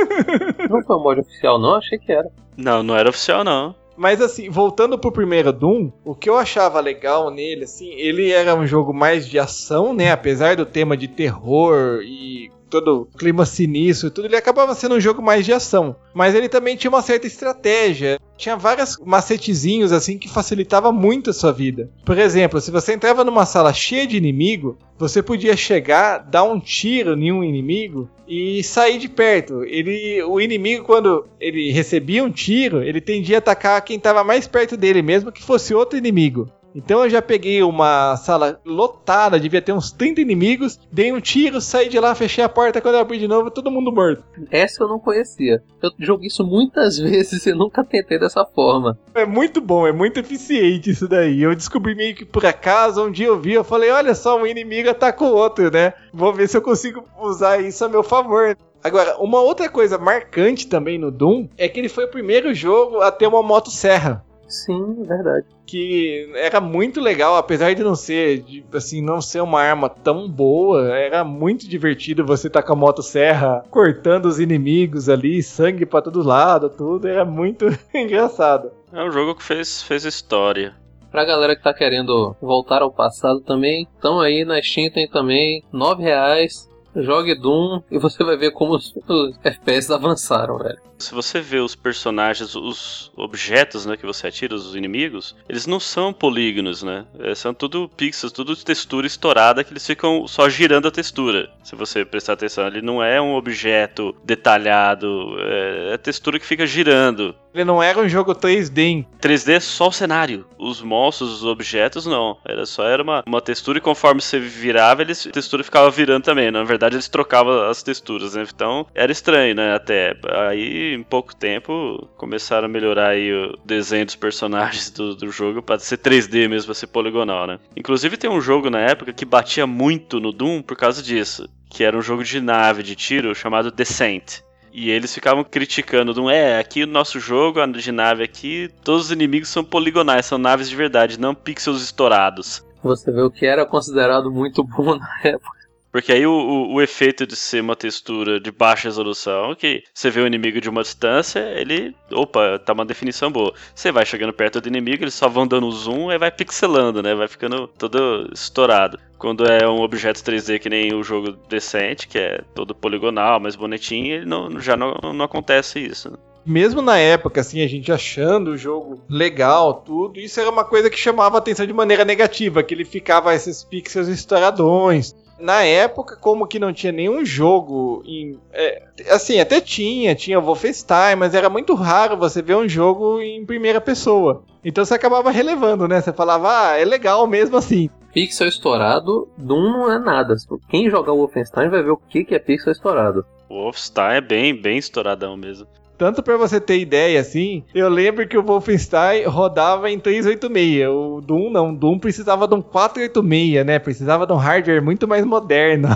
Não foi um mod oficial, não? Achei que era. Não, não era oficial, não. Mas assim, voltando pro primeiro Doom, o que eu achava legal nele, assim, ele era um jogo mais de ação, né? Apesar do tema de terror e todo clima sinistro e tudo, ele acabava sendo um jogo mais de ação. Mas ele também tinha uma certa estratégia. Tinha vários macetezinhos assim que facilitava muito a sua vida. Por exemplo, se você entrava numa sala cheia de inimigo, você podia chegar, dar um tiro em um inimigo e sair de perto. Ele, o inimigo quando ele recebia um tiro, ele tendia a atacar quem estava mais perto dele, mesmo que fosse outro inimigo. Então eu já peguei uma sala lotada, devia ter uns 30 inimigos, dei um tiro, saí de lá, fechei a porta, quando eu abri de novo, todo mundo morto. Essa eu não conhecia. Eu joguei isso muitas vezes e nunca tentei dessa forma. É muito bom, é muito eficiente isso daí. Eu descobri meio que por acaso, um dia eu vi, eu falei, olha só, um inimigo ataca o outro, né? Vou ver se eu consigo usar isso a meu favor. Agora, uma outra coisa marcante também no Doom é que ele foi o primeiro jogo a ter uma motosserra. Sim, verdade. Que era muito legal, apesar de não ser, de, assim, não ser uma arma tão boa, era muito divertido você estar tá com a motosserra cortando os inimigos ali, sangue para todo lado, tudo, era muito engraçado. É um jogo que fez, fez história. Pra galera que tá querendo voltar ao passado também, estão aí na Steam tem também, nove reais, jogue Doom e você vai ver como os, os FPS avançaram, velho. Se você vê os personagens, os objetos né, que você atira, os inimigos, eles não são polígonos, né? É, são tudo pixels, tudo textura estourada que eles ficam só girando a textura. Se você prestar atenção, ele não é um objeto detalhado, é, é textura que fica girando. Ele não era um jogo 3D. 3D é só o cenário. Os monstros, os objetos, não. Era só era uma, uma textura e conforme você virava, eles, a textura ficava virando também. Na verdade, eles trocavam as texturas, né? Então, era estranho, né? Até. Aí em pouco tempo começaram a melhorar aí o desenho dos personagens do, do jogo para ser 3D mesmo, para ser poligonal, né? Inclusive tem um jogo na época que batia muito no Doom por causa disso, que era um jogo de nave de tiro chamado Descent. E eles ficavam criticando, Doom, é, aqui o nosso jogo de nave aqui, todos os inimigos são poligonais, são naves de verdade, não pixels estourados. Você vê o que era considerado muito bom na época. Porque aí o, o, o, efeito de ser uma textura de baixa resolução, que você vê o inimigo de uma distância, ele. Opa, tá uma definição boa. Você vai chegando perto do inimigo, eles só vão dando zoom e vai pixelando, né? Vai ficando todo estourado. Quando é um objeto 3D que nem o jogo decente, que é todo poligonal, mais bonitinho, não, já não, não acontece isso. Né? mesmo na época, assim, a gente achando o jogo legal, tudo, isso era uma coisa que chamava a atenção de maneira negativa, que ele ficava esses pixels estouradões. Na época, como que não tinha nenhum jogo em. É, assim, até tinha, tinha Wolfenstein, mas era muito raro você ver um jogo em primeira pessoa. Então você acabava relevando, né? Você falava, ah, é legal mesmo assim. Pixel estourado, Doom não é nada. Quem jogar o Wolfenstein vai ver o que é pixel estourado. O Wolfenstein é bem, bem estouradão mesmo. Tanto para você ter ideia, assim, eu lembro que o Wolfenstein rodava em 386. O Doom não, o Doom precisava de um 486, né? Precisava de um hardware muito mais moderno.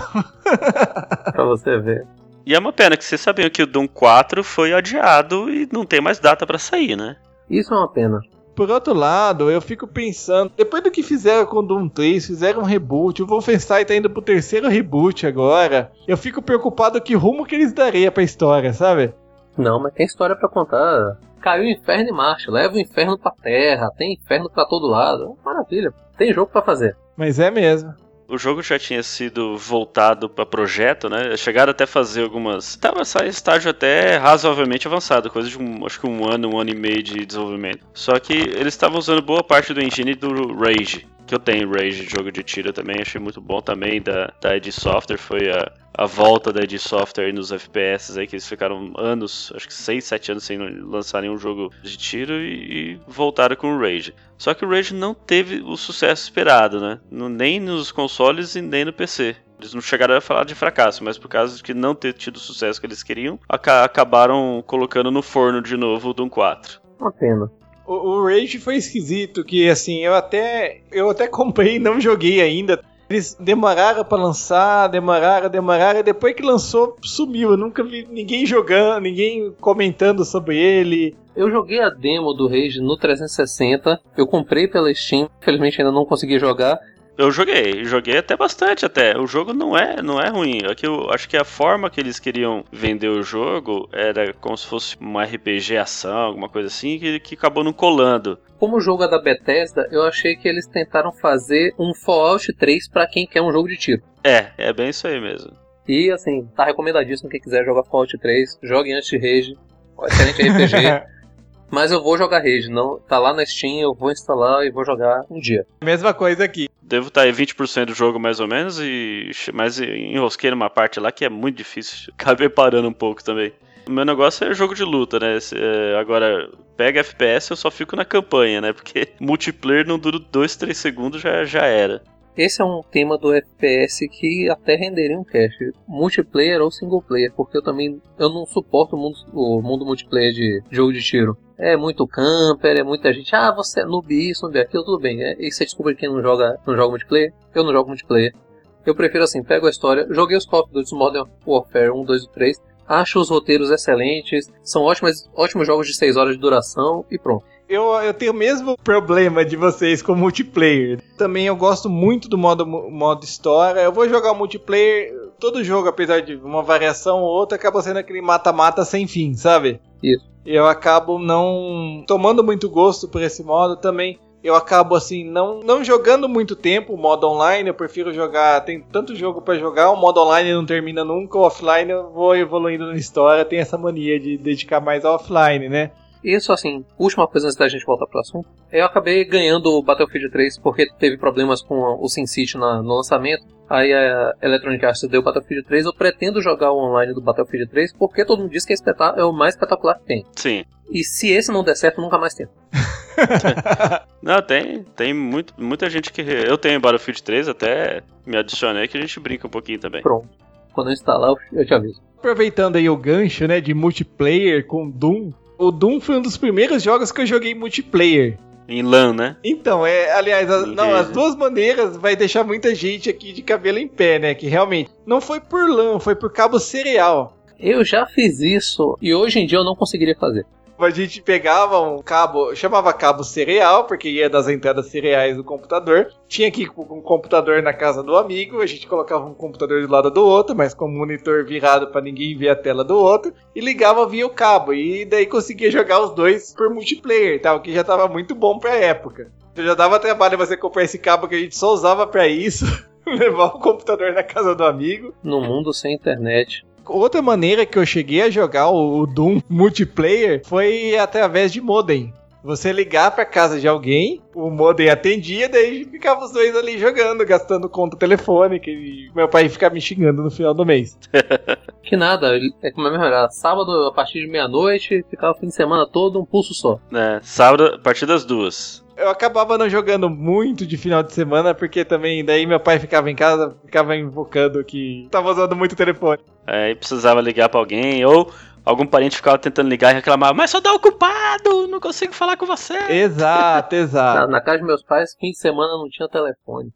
pra você ver. E é uma pena que vocês sabiam que o Doom 4 foi adiado e não tem mais data pra sair, né? Isso é uma pena. Por outro lado, eu fico pensando, depois do que fizeram com o Doom 3, fizeram um reboot, o Wolfenstein tá indo pro terceiro reboot agora. Eu fico preocupado que rumo que eles dariam pra história, sabe? Não, mas tem história pra contar. Caiu o inferno em marcha, leva o inferno pra terra, tem inferno pra todo lado. Maravilha, tem jogo pra fazer. Mas é mesmo. O jogo já tinha sido voltado para projeto, né? Chegaram até a fazer algumas. Tava em estágio até razoavelmente avançado, coisa de um, acho que um ano, um ano e meio de desenvolvimento. Só que eles estavam usando boa parte do engine do Rage, que eu tenho Rage, jogo de tiro também, achei muito bom também da, da id Software, foi a, a volta da id Software nos FPS aí, que eles ficaram anos, acho que 6, 7 anos sem lançarem um jogo de tiro e, e, voltaram com o Rage. Só que o Rage não teve o sucesso esperado, né? Nem nos consoles e nem no PC. Eles não chegaram a falar de fracasso, mas por causa de que não ter tido o sucesso que eles queriam, acabaram colocando no forno de novo o Doom 4. Uma pena. O, o Rage foi esquisito, que assim, eu até eu até comprei e não joguei ainda. Eles demoraram para lançar, demoraram, demoraram, e depois que lançou, sumiu. Eu nunca vi ninguém jogando, ninguém comentando sobre ele. Eu joguei a demo do Rage no 360, eu comprei pela Steam, infelizmente ainda não consegui jogar, eu joguei, joguei até bastante até. O jogo não é, não é ruim. É eu acho que a forma que eles queriam vender o jogo era como se fosse um RPG ação, alguma coisa assim, que, que acabou não colando. Como o jogo é da Bethesda, eu achei que eles tentaram fazer um Fallout 3 para quem quer um jogo de tiro. É, é bem isso aí mesmo. E assim, tá recomendadíssimo quem quiser jogar Fallout 3, jogue antes de Rage. Excelente RPG. Mas eu vou jogar Rage, não tá lá na Steam, eu vou instalar e vou jogar um dia. Mesma coisa aqui. Devo estar em 20% do jogo mais ou menos, e mas enrosquei numa parte lá que é muito difícil. Acabei parando um pouco também. O meu negócio é jogo de luta, né? É, agora, pega FPS, eu só fico na campanha, né? Porque multiplayer não dura 2, 3 segundos, já, já era. Esse é um tema do FPS que até renderia um cast, multiplayer ou single player, porque eu também eu não suporto o mundo, o mundo multiplayer de jogo de tiro. É muito camper, é muita gente, ah, você é noob isso, noob aquilo, tudo bem. É, e você descobre quem não joga, não joga multiplayer? Eu não jogo multiplayer. Eu prefiro assim, pego a história, joguei os Call of Duty Modern Warfare 1, 2 e 3, acho os roteiros excelentes, são ótimos, ótimos jogos de 6 horas de duração e pronto eu, eu tenho o mesmo problema de vocês com multiplayer. Também eu gosto muito do modo, modo história. Eu vou jogar multiplayer, todo jogo, apesar de uma variação ou outra, acaba sendo aquele mata-mata sem fim, sabe? Isso. Eu acabo não tomando muito gosto por esse modo também. Eu acabo assim não, não jogando muito tempo o modo online, eu prefiro jogar, tem tanto jogo para jogar, o modo online não termina nunca, o offline eu vou evoluindo na história, tem essa mania de dedicar mais ao offline, né? Isso, assim, última coisa antes da gente voltar pro assunto. Eu acabei ganhando o Battlefield 3 porque teve problemas com o SimCity na, no lançamento. Aí a Electronic Arts deu o Battlefield 3. Eu pretendo jogar o online do Battlefield 3 porque todo mundo diz que é, é o mais espetacular que tem. Sim. E se esse não der certo, nunca mais tem. não, tem. Tem muito, muita gente que. Eu tenho Battlefield 3, até me adicionei que a gente brinca um pouquinho também. Pronto. Quando eu instalar, eu te aviso. Aproveitando aí o gancho, né, de multiplayer com Doom, o Doom foi um dos primeiros jogos que eu joguei multiplayer. Em LAN, né? Então, é, aliás, a, não, as duas maneiras vai deixar muita gente aqui de cabelo em pé, né? Que realmente não foi por LAN, foi por cabo serial. Eu já fiz isso e hoje em dia eu não conseguiria fazer a gente pegava um cabo, chamava cabo cereal, porque ia das entradas cereais do computador. Tinha com um computador na casa do amigo, a gente colocava um computador do lado do outro, mas com o monitor virado para ninguém ver a tela do outro, e ligava via o cabo. E daí conseguia jogar os dois por multiplayer, tal, que já tava muito bom pra época. Já dava trabalho você comprar esse cabo que a gente só usava para isso. levar o computador na casa do amigo. No mundo sem internet. Outra maneira que eu cheguei a jogar o, Doom multiplayer foi através de modem. Você ligar para casa de alguém, o modem atendia, daí ficava os dois ali jogando, gastando conta telefônica e meu pai ficava me xingando no final do mês. que nada, é como é melhor. Sábado a partir de meia-noite, ficava o fim de semana todo um pulso só. É, sábado a partir das duas eu acabava não jogando muito de final de semana, porque também daí meu pai ficava em casa, ficava invocando que tava usando muito o telefone. É, e precisava ligar para alguém, ou algum parente ficava tentando ligar e reclamava, mas só dá ocupado, não consigo falar com você. Exato, exato. Na, na casa de meus pais, fim de semana não tinha telefone.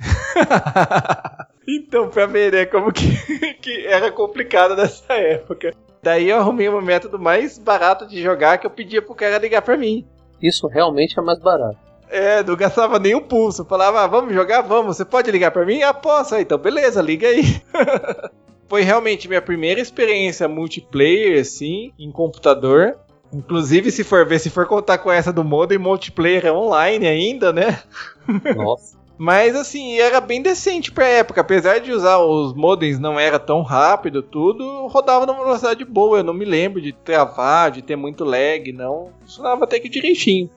então, pra ver, né, como que, que era complicado nessa época. Daí eu arrumei um método mais barato de jogar que eu pedia pro cara ligar pra mim. Isso realmente é mais barato. É, não gastava nem um pulso. Falava, ah, vamos jogar? Vamos. Você pode ligar pra mim? Ah, posso. Ah, então beleza, liga aí. Foi realmente minha primeira experiência multiplayer, assim, em computador. Inclusive, se for ver, se for contar com essa do modem multiplayer é online ainda, né? Nossa. Mas assim, era bem decente pra época. Apesar de usar os modems não era tão rápido, tudo rodava numa velocidade boa. Eu não me lembro de travar, de ter muito lag, não. Funcionava até que direitinho.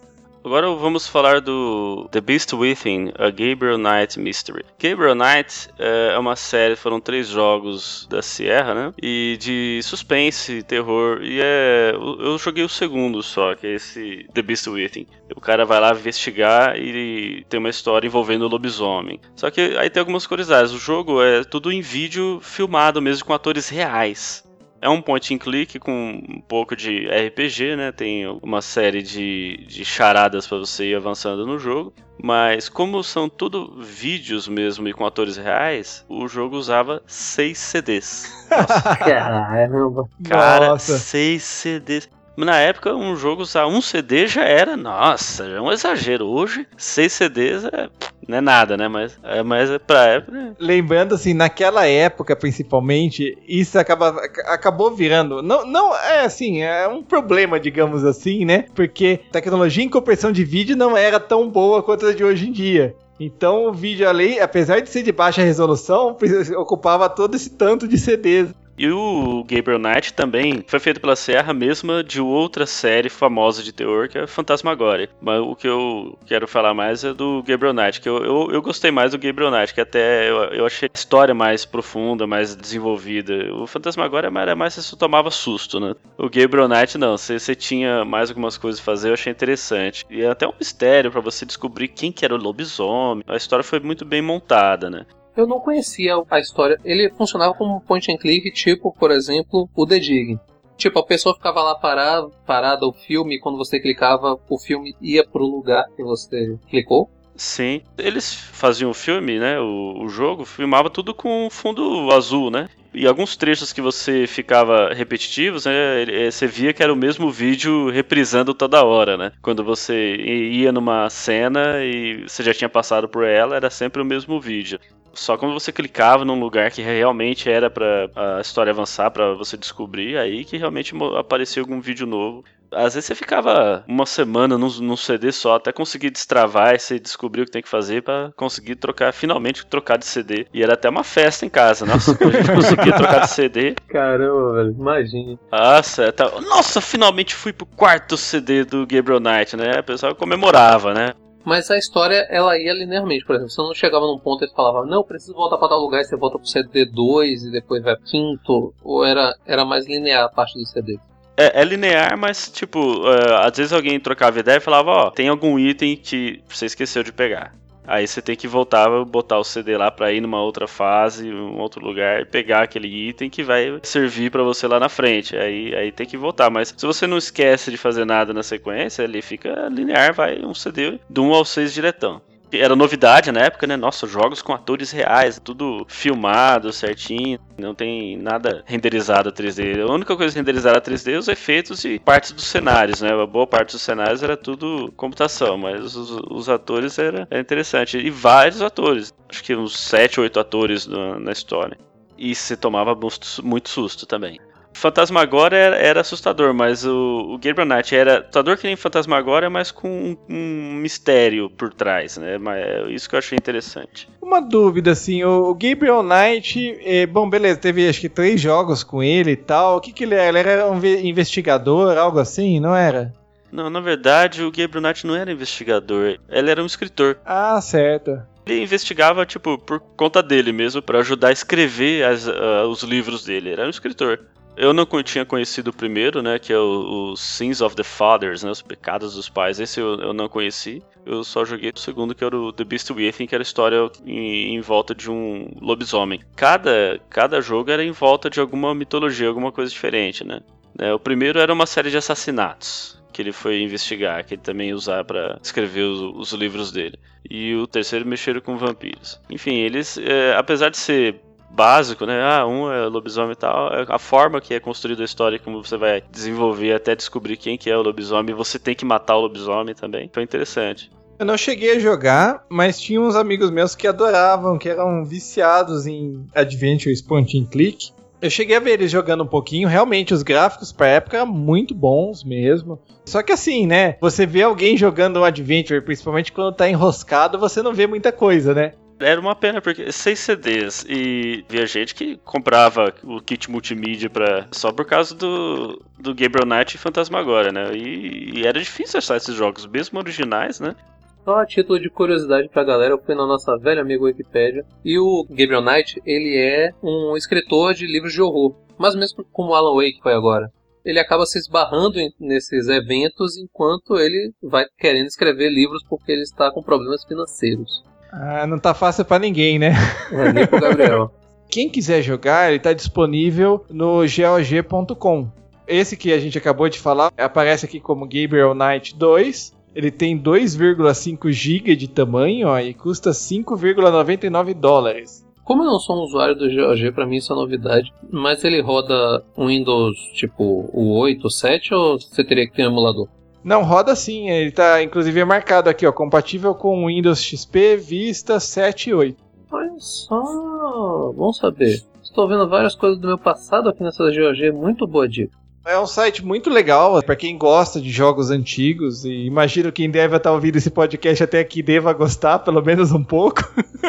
Agora vamos falar do The Beast Within, a Gabriel Knight Mystery. Gabriel Knight é uma série, foram três jogos da Sierra, né? E de suspense, terror. E é. Eu joguei o segundo só, que é esse The Beast Within. O cara vai lá investigar e tem uma história envolvendo o lobisomem. Só que aí tem algumas curiosidades. O jogo é tudo em vídeo filmado mesmo com atores reais. É um point and click com um pouco de RPG, né? Tem uma série de, de charadas para você ir avançando no jogo. Mas como são tudo vídeos mesmo e com atores reais, o jogo usava 6 CDs. Nossa. Caramba. Cara, Nossa. 6 CDs. Na época, um jogo usar um CD já era, nossa, é um exagero. Hoje, seis CDs é, não é nada, né? Mas, é, mas é pra época. Né? Lembrando, assim, naquela época, principalmente, isso acaba, acabou virando. Não, não é assim, é um problema, digamos assim, né? Porque tecnologia em compressão de vídeo não era tão boa quanto a de hoje em dia. Então o vídeo ali, apesar de ser de baixa resolução, ocupava todo esse tanto de CDs. E o Gabriel Knight também foi feito pela Serra mesma de outra série famosa de terror, que é Fantasmagoria. Mas o que eu quero falar mais é do Gabriel Knight, que eu, eu, eu gostei mais do Gabriel Knight, que até eu, eu, achei a história mais profunda, mais desenvolvida. O Fantasmagoria era mais você tomava susto, né? O Gabriel Knight não, você, você tinha mais algumas coisas a fazer, eu achei interessante. E é até um mistério para você descobrir quem que era o lobisomem. A história foi muito bem montada, né? Eu não conhecia a história. Ele funcionava como um point and click, tipo, por exemplo, o The Dig. Tipo, a pessoa ficava lá parada, parada o filme, e quando você clicava, o filme ia pro lugar que você clicou. Sim. Eles faziam o filme, né? O, o jogo, filmava tudo com fundo azul, né? E alguns trechos que você ficava repetitivos, né, eh, você via que era o mesmo vídeo reprisando toda hora, né? Quando você ia numa cena e você já tinha passado por ela, era sempre o mesmo vídeo. Só quando você clicava num lugar que realmente era para a história avançar, para você descobrir, aí que realmente aparecia algum vídeo novo. Às vezes você ficava uma semana num, num CD só, até conseguir destravar e você descobrir o que tem que fazer para conseguir trocar, finalmente trocar de CD. E era até uma festa em casa, nossa, a gente conseguia trocar de CD. Caramba, velho, imagina. Nossa, tá... nossa, finalmente fui pro quarto CD do Gabriel Knight, né? O pessoal comemorava, né? Mas a história, ela ia linearmente. Por exemplo, você não chegava num ponto e falava, não, preciso voltar para tal lugar, e você volta pro CD2 e depois vai quinto. Ou era, era mais linear a parte do CD? É, é linear, mas, tipo, uh, às vezes alguém trocava ideia e falava, ó, oh, tem algum item que você esqueceu de pegar. Aí você tem que voltar, botar o CD lá para ir numa outra fase, um outro lugar, pegar aquele item que vai servir para você lá na frente. Aí, aí tem que voltar. Mas se você não esquece de fazer nada na sequência, ele fica linear, vai um CD do 1 ao 6 diretão era novidade na época, né? Nossa, jogos com atores reais, tudo filmado certinho, não tem nada renderizado 3D. A única coisa renderizada 3D é os efeitos e partes dos cenários, né? A boa parte dos cenários era tudo computação, mas os, os atores era, era, interessante. E vários atores, acho que uns 7, 8 atores na, na história. E você tomava muito susto também. Fantasmagória era, era, assustador, mas o, o Gabriel Knight era assustador que nem Fantasmagória, mas com um, um, mistério por trás, né? Mas é isso que eu achei interessante. Uma dúvida, assim, o Gabriel Knight, é, bom, beleza, teve acho que três jogos com ele e tal. O que que ele era? Ele era um investigador, algo assim, não era? Não, na verdade, o Gabriel Knight não era investigador, ele era um escritor. Ah, certo. Ele investigava, tipo, por conta dele mesmo, para ajudar a escrever as, uh, os livros dele. Ele era um escritor. Eu não tinha conhecido o primeiro, né? Que é o, o Sins of the Fathers, né? Os pecados dos pais. Esse eu, eu não conheci. Eu só joguei o segundo, que era o The Beast Within, que era a história em, em, volta de um lobisomem. Cada, cada jogo era em volta de alguma mitologia, alguma coisa diferente, né? É, o primeiro era uma série de assassinatos que ele foi investigar, que ele também usar para escrever os, os, livros dele. E o terceiro mexeram com vampiros. Enfim, eles, é, apesar de ser básico, né? Ah, um é lobisomem e tal. É a forma que é construída a história, como você vai desenvolver até descobrir quem que é o lobisomem, você tem que matar o lobisomem também. Foi interessante. Eu não cheguei a jogar, mas tinha uns amigos meus que adoravam, que eram viciados em Adventures Point and Click. Eu cheguei a ver eles jogando um pouquinho, realmente os gráficos pra época eram muito bons mesmo. Só que assim, né? Você vê alguém jogando um Adventure, principalmente quando tá enroscado, você não vê muita coisa, né? Era uma pena, porque seis CDs e via gente que comprava o kit multimídia pra, só por causa do, do Gabriel Knight e Fantasmagória, né? E, e era difícil achar esses jogos, mesmo originais, né? Só a título de curiosidade pra galera, eu fui na nossa velha amiga Wikipedia. E o Gabriel Knight, ele é um escritor de livros de horror. Mas mesmo como Alan Wake foi agora. Ele acaba se esbarrando nesses eventos enquanto ele vai querendo escrever livros porque ele está com problemas financeiros. Ah, não tá fácil para ninguém, né? É, nem pro Gabriel. Quem quiser jogar, ele tá disponível no GOG.com. Esse que a gente acabou de falar aparece aqui como Gabriel Knight 2 ele tem 2,5 GB de tamanho ó, e custa 5,99 dólares. Como eu não sou um usuário do GOG, para mim isso é novidade, mas ele roda um Windows tipo o 8, o 7 ou você teria que ter um emulador? Não, roda sim, ele tá inclusive marcado aqui, ó, compatível com Windows XP, Vista 7 e 8. Olha só, bom saber. Estou vendo várias coisas do meu passado aqui nessa GOG, muito boa dica. É um site muito legal para quem gosta de jogos antigos e imagino que quem deve estar ouvindo esse podcast até aqui deva gostar, pelo menos um pouco.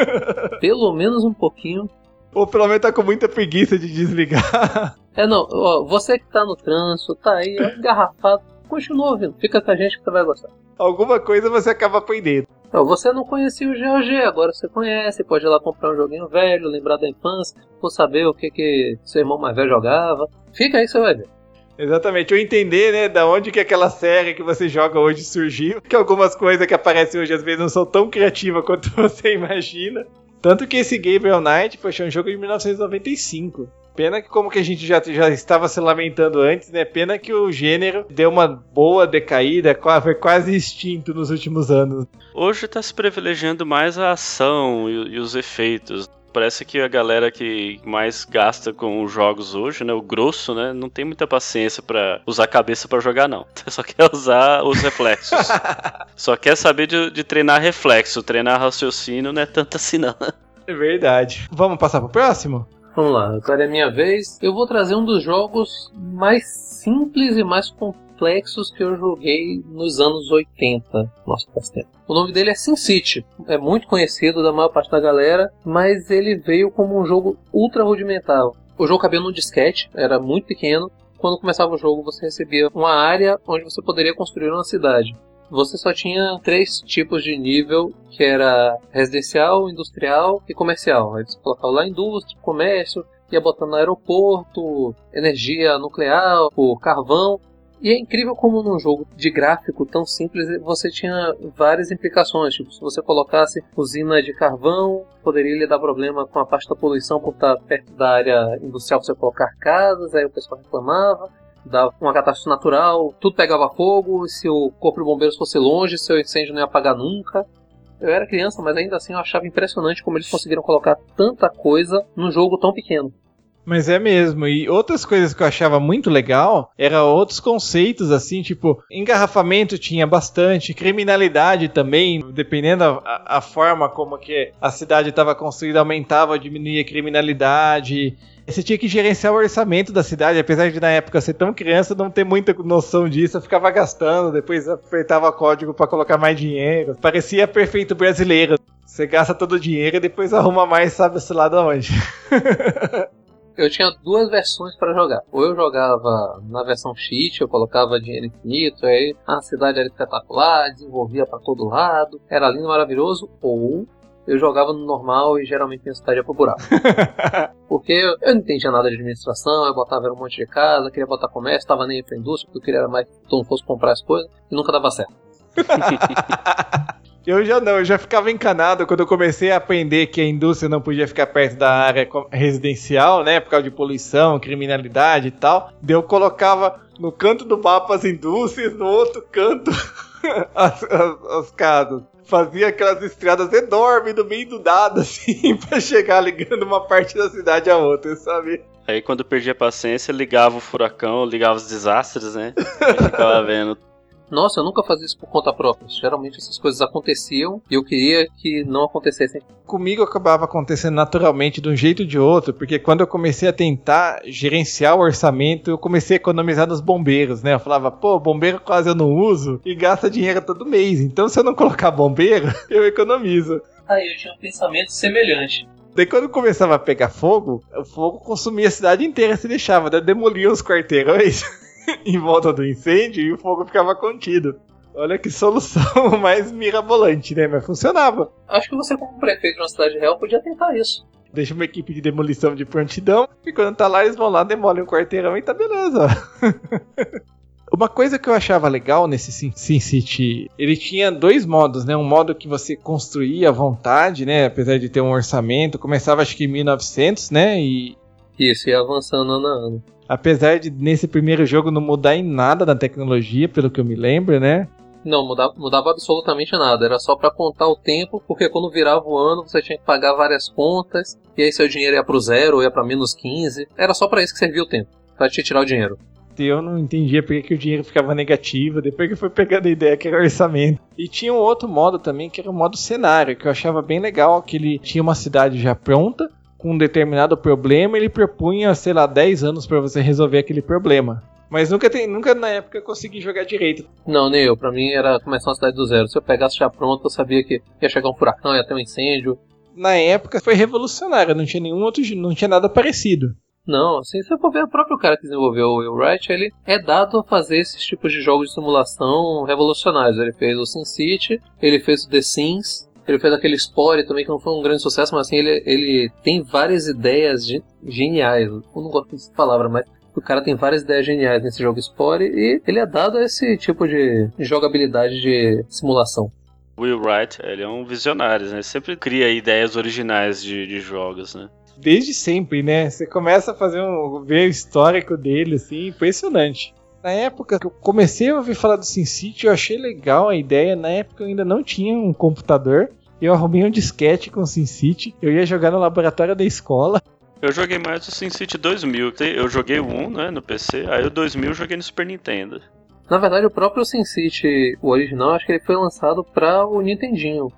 pelo menos um pouquinho. Ou pelo menos tá com muita preguiça de desligar. É, não, ó, você que tá no trânsito, tá aí, engarrafado, continua ouvindo, fica com a gente que você vai gostar. Alguma coisa você acaba aprendendo. Não, você não conhecia o GOG, agora você conhece, pode ir lá comprar um joguinho velho, lembrar da infância, ou saber o que, que seu irmão mais velho jogava. Fica aí que você vai ver. Exatamente, ou entender, né, da onde que aquela série que você joga hoje surgiu, que algumas coisas que aparecem hoje às vezes não são tão criativas quanto você imagina. Tanto que esse Gabriel Knight, poxa, é um jogo de 1995. Pena que, como que a gente já, já estava se lamentando antes, né? Pena que o gênero deu uma boa decaída, foi quase extinto nos últimos anos. Hoje está se privilegiando mais a ação e, e os efeitos. Parece que a galera que mais gasta com os jogos hoje, né, o grosso, né, não tem muita paciência para usar a cabeça para jogar não. Só quer usar os reflexos. Só quer saber de, de, treinar reflexo, treinar raciocínio não é tanto assim não. É verdade. Vamos passar pro próximo? Vamos lá, agora é minha vez. Eu vou trazer um dos jogos mais simples e mais complexos que eu joguei nos anos 80. Nossa, faz tempo. O nome dele é SimCity. É muito conhecido da maior parte da galera, mas ele veio como um jogo ultra rudimentar. O jogo cabia num disquete, era muito pequeno. Quando começava o jogo, você recebia uma área onde você poderia construir uma cidade. Você só tinha três tipos de nível, que era residencial, industrial e comercial. Aí você colocava lá indústria, comércio, ia botando aeroporto, energia nuclear, carvão, e é incrível como num jogo de gráfico tão simples você tinha várias implicações. Tipo, se você colocasse usina de carvão, poderia lhe dar problema com a parte da poluição por estar perto da área industrial você colocar casas, aí o pessoal reclamava. Dava uma catástrofe natural, tudo pegava fogo, se o corpo de bombeiros fosse longe, seu incêndio não ia apagar nunca. Eu era criança, mas ainda assim eu achava impressionante como eles conseguiram colocar tanta coisa num jogo tão pequeno. Mas é mesmo. E outras coisas que eu achava muito legal eram outros conceitos, assim, tipo, engarrafamento tinha bastante, criminalidade também, dependendo a, a forma como que a cidade estava construída, aumentava ou diminuía a criminalidade. Você tinha que gerenciar o orçamento da cidade, apesar de na época ser tão criança, não ter muita noção disso, eu ficava gastando, depois apertava código para colocar mais dinheiro. Parecia perfeito brasileiro. Você gasta todo o dinheiro e depois arruma mais, sabe-se lá de onde. eu tinha duas versões para jogar. Ou eu jogava na versão cheat, eu colocava dinheiro infinito, aí a cidade era espetacular, desenvolvia para todo lado, era lindo, maravilhoso. Ou eu jogava no normal e geralmente minha cidade ia pro buraco. Porque eu, eu não entendia nada de administração, eu botava um monte de casa, queria botar comércio, tava nem pra indústria, porque eu queria mais que todo mundo fosse comprar as coisas, e nunca dava certo. Eu já não, eu já ficava encanado quando eu comecei a aprender que a indústria não podia ficar perto da área residencial, né? Por causa de poluição, criminalidade e tal. Daí eu colocava no canto do mapa as indústrias, no outro canto as, as, as casas. Fazia aquelas estradas enormes no meio do nada, assim, pra chegar ligando uma parte da cidade a outra, sabe? Aí quando perdia a paciência, ligava o furacão, ligava os desastres, né? E ficava vendo nossa, eu nunca fazia isso por conta própria. Geralmente essas coisas aconteciam e eu queria que não acontecessem. Comigo acabava acontecendo naturalmente de um jeito ou de outro, porque quando eu comecei a tentar gerenciar o orçamento, eu comecei a economizar nos bombeiros, né? Eu falava, pô, bombeiro quase eu não uso e gasta dinheiro todo mês. Então se eu não colocar bombeiro, eu economizo. Aí eu tinha um pensamento semelhante. Daí quando começava a pegar fogo, o fogo consumia a cidade inteira se deixava, daí demolia os quarteirões. em volta do incêndio e o fogo ficava contido. Olha que solução mais mirabolante, né? Mas funcionava. Acho que você, como prefeito de uma cidade real, podia tentar isso. Deixa uma equipe de demolição de prontidão e quando tá lá, eles vão lá, demolem um quarteirão e tá beleza. Uma coisa que eu achava legal nesse Sin City, ele tinha dois modos, né? Um modo que você construía à vontade, né? Apesar de ter um orçamento, começava acho que em 1900, né? E isso, ia avançando ano a ano. Apesar de nesse primeiro jogo não mudar em nada da tecnologia, pelo que eu me lembro, né? Não, mudava, mudava absolutamente nada. Era só para contar o tempo, porque quando virava o ano você tinha que pagar várias contas, e aí seu dinheiro ia pro zero ou ia pra menos 15. Era só para isso que servia o tempo, pra te tirar o dinheiro. Eu não entendia porque que o dinheiro ficava negativo, depois que eu fui pegando a ideia que era orçamento. E tinha um outro modo também, que era o modo cenário, que eu achava bem legal, que ele tinha uma cidade já pronta, com um determinado problema, ele propunha, sei lá, 10 anos para você resolver aquele problema. Mas nunca, tem, nunca na época consegui jogar direito. Não, nem eu. Pra mim era começar uma cidade do zero. Se eu pegasse já pronto, eu sabia que ia chegar um furacão, ia ter um incêndio. Na época foi revolucionário, não tinha nenhum outro, não tinha nada parecido. Não, assim, se for ver, o próprio cara que desenvolveu o Will Wright, ele é dado a fazer esses tipos de jogos de simulação revolucionários. Ele fez o SimCity, ele fez o The Sims, ele fez aquele Spore também, que não foi um grande sucesso, mas assim, ele, ele tem várias ideias geniais. Eu não gosto dessa palavra, mas o cara tem várias ideias geniais nesse jogo Spore e ele é dado a esse tipo de jogabilidade de simulação. Will Wright, ele é um visionário, né? Sempre cria ideias originais de, de jogos, né? Desde sempre, né? Você começa a fazer um ver o histórico dele, assim, impressionante. Na época que eu comecei a ouvir falar do SimCity, eu achei legal a ideia. Na época eu ainda não tinha um computador. Eu arrumei um disquete com o SimCity. Eu ia jogar no laboratório da escola. Eu joguei mais o SimCity 2000. Eu joguei o 1 né, no PC, aí o 2000 eu joguei no Super Nintendo. Na verdade, o próprio SimCity, o original, acho que ele foi lançado para o Nintendinho.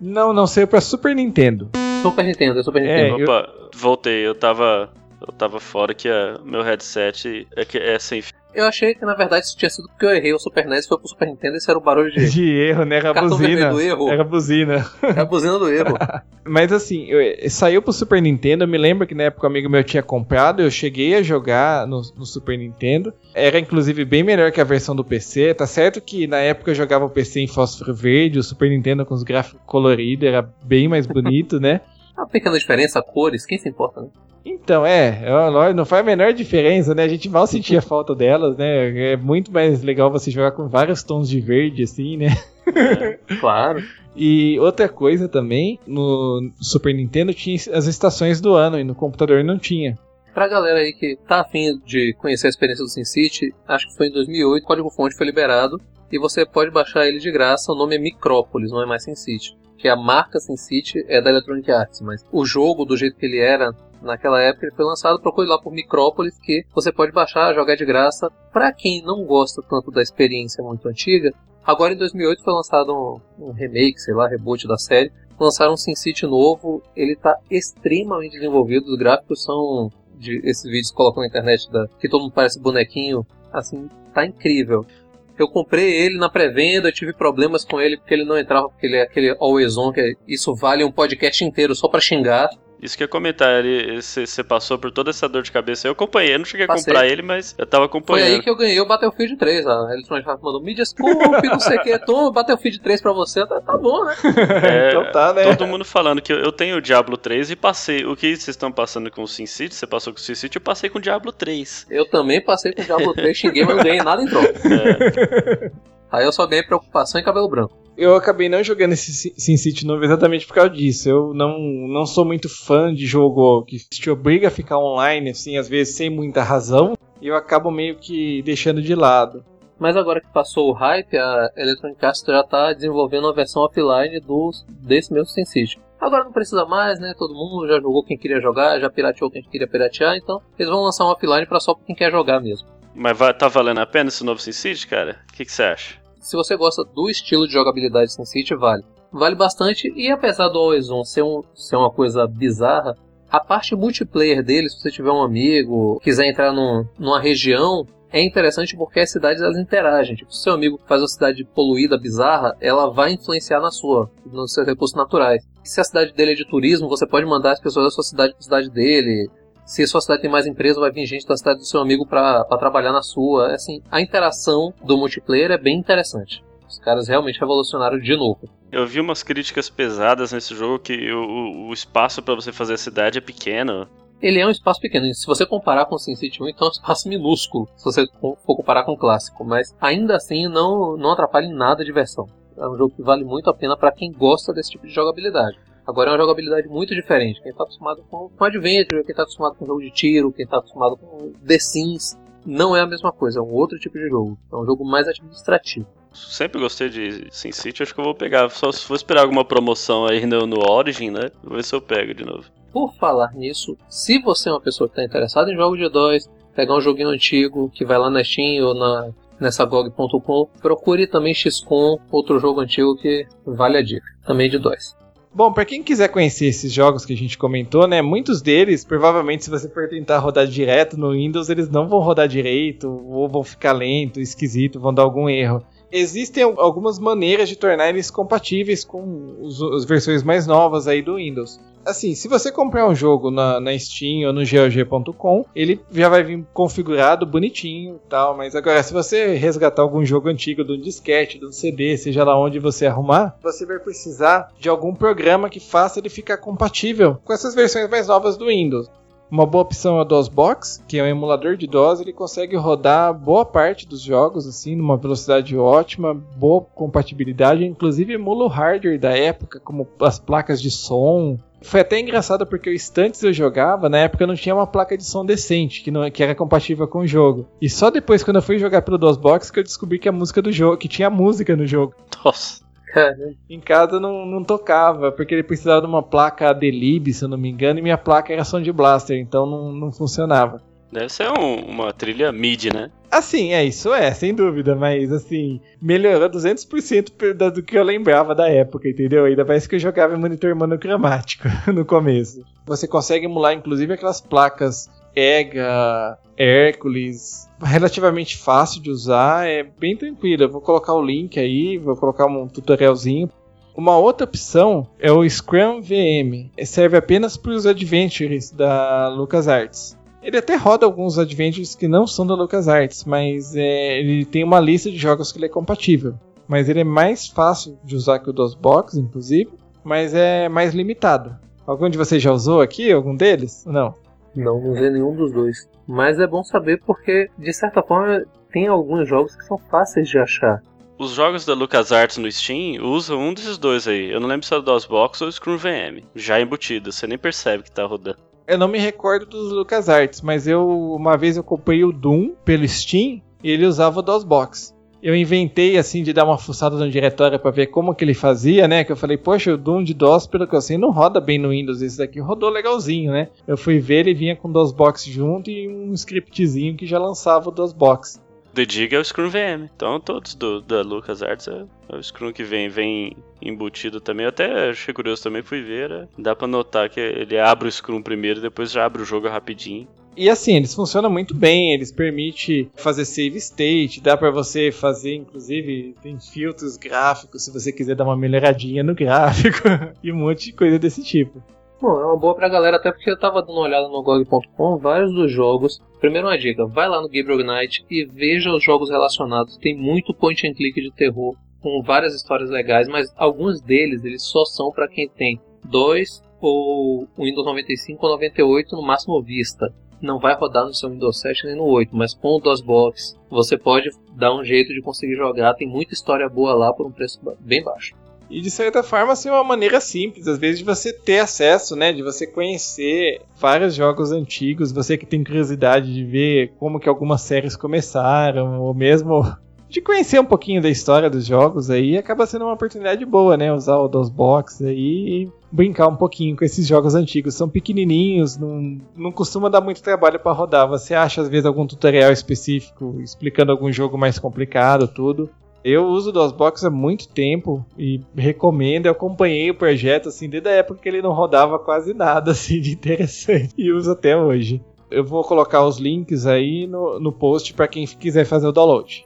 Não, não, saiu para Super Nintendo. Super Nintendo, Super é, Nintendo. É, Opa, eu... voltei, eu tava eu tava fora que a, meu headset é, que é sem fio. Eu achei que na verdade isso tinha sido porque eu errei o Super NES foi pro Super Nintendo esse era o barulho de. De erro, né? Era a buzina. Do erro. Era a buzina. Era a buzina do erro. Mas assim, eu, saiu pro Super Nintendo. Eu me lembro que na época um amigo meu tinha comprado. Eu cheguei a jogar no, no, Super Nintendo. Era inclusive bem melhor que a versão do PC. Tá certo que na época eu jogava o PC em fósforo verde, o Super Nintendo com os gráficos coloridos, era bem mais bonito, né? Uma pequena diferença, cores, quem se importa, né? Então, é, não faz a menor diferença, né? A gente mal sentia falta delas, né? É muito mais legal você jogar com vários tons de verde, assim, né? É, claro. E outra coisa também, no Super Nintendo tinha as estações do ano e no computador não tinha. Pra galera aí que tá afim de conhecer a experiência do SimCity, acho que foi em 2008, o código-fonte foi liberado e você pode baixar ele de graça. O nome é Micrópolis, não é mais SimCity. Que a marca SimCity é da Electronic Arts, mas o jogo, do jeito que ele era naquela época ele foi lançado, procure lá por Micrópolis, que você pode baixar, jogar de graça. Para quem não gosta tanto da experiência muito antiga, agora em 2008 foi lançado um, um remake, sei lá, reboot da série. Lançaram um SimCity novo, ele está extremamente desenvolvido, os gráficos são de esses vídeos que colocam na internet da, que todo mundo parece bonequinho, assim, tá incrível. Eu comprei ele na pré-venda, tive problemas com ele porque ele não entrava, porque ele é aquele always on, que isso vale um podcast inteiro só para xingar. Isso que eu ia comentar, você passou por toda essa dor de cabeça. Eu acompanhei, eu não cheguei a Passei. comprar ele, mas eu tava acompanhando. Foi aí que eu ganhei o Battlefield 3. A Electronic Arts mandou, me desculpe, não sei o que, toma o Battlefield 3 pra você, tá, tá bom, né? É, então tá, né? Todo mundo falando que eu, eu tenho o Diablo 3 e passei. O que vocês estão passando com o SimCity? Você passou com o SimCity, eu passei com o Diablo 3. Eu também passei com o Diablo 3, xinguei, mas não ganhei nada em troca. É. Aí eu só ganhei preocupação e cabelo branco. Eu acabei não jogando esse SimCity novo exatamente por causa disso. Eu não, não sou muito fã de jogo que te obriga a ficar online, assim, às vezes sem muita razão. E eu acabo meio que deixando de lado. Mas agora que passou o hype, a Electronic Arts já está desenvolvendo uma versão offline do, desse mesmo SimCity. Agora não precisa mais, né? Todo mundo já jogou quem queria jogar, já pirateou quem queria piratear, então eles vão lançar um offline para só pra quem quer jogar mesmo. Mas vai, tá valendo a pena esse novo SimCity, cara? O que você acha? Se você gosta do estilo de jogabilidade de SimCity, vale. Vale bastante, e apesar do Always On ser, um, ser uma coisa bizarra, a parte multiplayer dele, se você tiver um amigo, quiser entrar num, numa região, é interessante porque as cidades elas interagem. Tipo, se seu amigo faz uma cidade poluída, bizarra, ela vai influenciar na sua, nos seus recursos naturais. Se a cidade dele é de turismo, você pode mandar as pessoas da sua cidade para a cidade dele. Se a sua cidade tem mais empresa, vai vir gente da cidade do seu amigo para trabalhar na sua. Assim, a interação do multiplayer é bem interessante. Os caras realmente revolucionaram de novo. Eu vi umas críticas pesadas nesse jogo que o, o espaço para você fazer a cidade é pequeno. Ele é um espaço pequeno. Se você comparar com o SimCity 1, então é um espaço minúsculo. Se você for comparar com o clássico. Mas ainda assim não, não atrapalha em nada a diversão. É um jogo que vale muito a pena para quem gosta desse tipo de jogabilidade. Agora é uma jogabilidade muito diferente. Quem está acostumado com, com Adventure, quem está acostumado com jogo de tiro, quem está acostumado com The Sims, não é a mesma coisa, é um outro tipo de jogo. É um jogo mais administrativo. Sempre gostei de SimCity, acho que eu vou pegar. Só se for esperar alguma promoção aí no, no Origin, né? Vou ver se eu pego de novo. Por falar nisso, se você é uma pessoa que está interessada em jogos de DOS, pegar um joguinho antigo que vai lá na Steam ou na, nessa GOG.com, procure também XCOM, outro jogo antigo que vale a dica, também de DOS. Bom, para quem quiser conhecer esses jogos que a gente comentou, né, muitos deles, provavelmente se você for tentar rodar direto no Windows, eles não vão rodar direito, ou vão ficar lento, esquisito, vão dar algum erro. Existem algumas maneiras de tornar eles compatíveis com os, as versões mais novas aí do Windows assim, se você comprar um jogo na, na Steam ou no GOG.com, ele já vai vir configurado, bonitinho tal. Mas agora, se você resgatar algum jogo antigo de um disquete, de um CD, seja lá onde você arrumar, você vai precisar de algum programa que faça ele ficar compatível com essas versões mais novas do Windows. Uma boa opção é o DOSBox, que é um emulador de DOS, ele consegue rodar boa parte dos jogos assim numa velocidade ótima, boa compatibilidade, inclusive emula o hardware da época, como as placas de som, foi até engraçado porque o Instantes eu jogava, na época não tinha uma placa de som decente, que, não, que era compatível com o jogo. E só depois, quando eu fui jogar pelo DOSBox, que eu descobri que a música do jogo, que tinha música no jogo. Nossa. Em casa não, não tocava, porque ele precisava de uma placa Adelib, se eu não me engano, e minha placa era Sound Blaster, então não, não funcionava. Deve ser um, uma trilha MIDI, né? Assim, é, isso é, sem dúvida, mas assim, melhorou 200% do que eu lembrava da época, entendeu? Ainda parece que eu jogava em monitor monocromático no começo. Você consegue emular, inclusive, aquelas placas EGA, Hércules, relativamente fácil de usar, é bem tranquilo. Eu vou colocar o link aí, vou colocar um tutorialzinho. Uma outra opção é o Scrum VM, serve apenas para os adventures da LucasArts. Ele até roda alguns adventures que não são da LucasArts, mas é, ele tem uma lista de jogos que ele é compatível. Mas ele é mais fácil de usar que o DOSBox, inclusive, mas é mais limitado. Algum de vocês já usou aqui, algum deles? Não. Não, não usei nenhum dos dois. Mas é bom saber porque, de certa forma, tem alguns jogos que são fáceis de achar. Os jogos da LucasArts no Steam usam um desses dois aí. Eu não lembro se é o DOSBox ou o Screw VM. Já embutido, você nem percebe que tá rodando. Eu não me recordo dos LucasArts, mas eu uma vez eu comprei o Doom pelo Steam e ele usava o DOSBox. Eu inventei assim de dar uma fuçada no diretório para ver como que ele fazia, né? Que eu falei, poxa, o Doom de DOS, pelo que eu sei, não roda bem no Windows. Esse daqui rodou legalzinho, né? Eu fui ver, ele vinha com DOSBox junto e um scriptzinho que já lançava o DOSBox. The Dig é o Scrum VM. Então todos do, da LucasArts é, é o Scrum que vem, vem embutido também. Eu até achei curioso também, fui ver. Né? Dá pra notar que ele abre o Scrum primeiro, depois já abre o jogo rapidinho. E assim, eles funcionam muito bem, eles permitem fazer save state, dá para você fazer, inclusive, tem filtros gráficos se você quiser dar uma melhoradinha no gráfico e um monte de coisa desse tipo. Bom, é uma boa pra galera, até porque eu tava dando uma olhada no GOG.com, vários dos jogos. Primeiro uma dica, vai lá no Gabriel Knight e veja os jogos relacionados. Tem muito point and click de terror, com várias histórias legais, mas alguns deles eles só são para quem tem dois ou Windows 95 ou 98 no máximo Vista. Não vai rodar no seu Windows 7 nem no 8, mas com o DOSBox você pode dar um jeito de conseguir jogar. Tem muita história boa lá por um preço bem baixo. E de certa forma, assim, uma maneira simples, às vezes, de você ter acesso, né? De você conhecer vários jogos antigos, você que tem curiosidade de ver como que algumas séries começaram, ou mesmo de conhecer um pouquinho da história dos jogos aí, acaba sendo uma oportunidade boa, né? Usar o DOSBox aí brincar um pouquinho com esses jogos antigos. São pequenininhos, não, não costuma dar muito trabalho para rodar. Você acha às vezes algum tutorial específico explicando algum jogo mais complicado, tudo. Eu uso o DOSBox há muito tempo e recomendo. Eu acompanhei o projeto assim desde a época que ele não rodava quase nada assim de interessante e uso até hoje. Eu vou colocar os links aí no, no post para quem quiser fazer o download.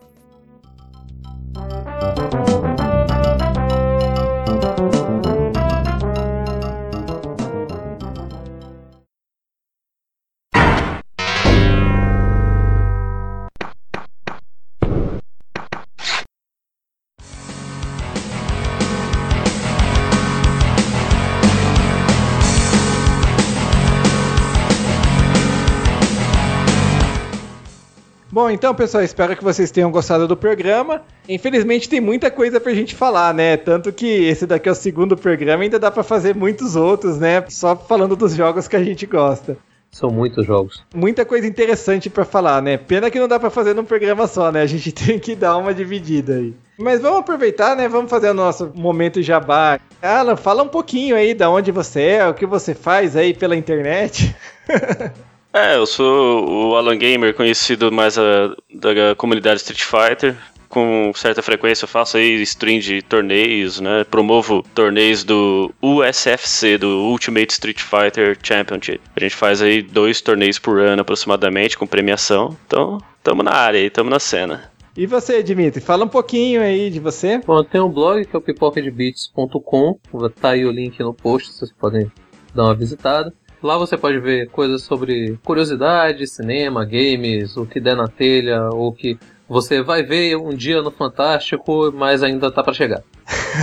Bom, então, pessoal, espero que vocês tenham gostado do programa. Infelizmente, tem muita coisa pra gente falar, né? Tanto que esse daqui é o segundo programa, ainda dá pra fazer muitos outros, né? Só falando dos jogos que a gente gosta. São muitos jogos. Muita coisa interessante pra falar, né? Pena que não dá pra fazer num programa só, né? A gente tem que dar uma dividida aí. Mas vamos aproveitar, né? Vamos fazer o nosso momento jabá. Alan, fala um pouquinho aí da onde você é, o que você faz aí pela internet. É, eu sou o Alan Gamer, conhecido mais a, da comunidade Street Fighter. Com certa frequência eu faço aí stream de torneios, né? Promovo torneios do USFC, do Ultimate Street Fighter Championship. A gente faz aí dois torneios por ano aproximadamente, com premiação. Então, tamo na área aí, tamo na cena. E você, Dimitri? Fala um pouquinho aí de você. Bom, tem um blog que é o pipocadebits.com. Tá aí o link no post, vocês podem dar uma visitada. Lá você pode ver coisas sobre curiosidades, cinema, games, o que der na telha, ou que você vai ver um dia no Fantástico, mas ainda tá para chegar.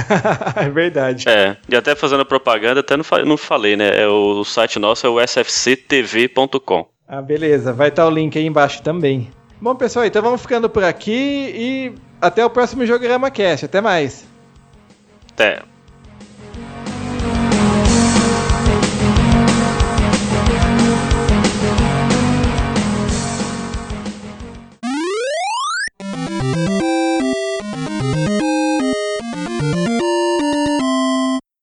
é verdade. É, e até fazendo propaganda, até não, não falei, né? É o, o site nosso é o sfctv.com. Ah, beleza. Vai estar o link aí embaixo também. Bom, pessoal, então vamos ficando por aqui e até o próximo Jogorama Cast. Até mais. Até.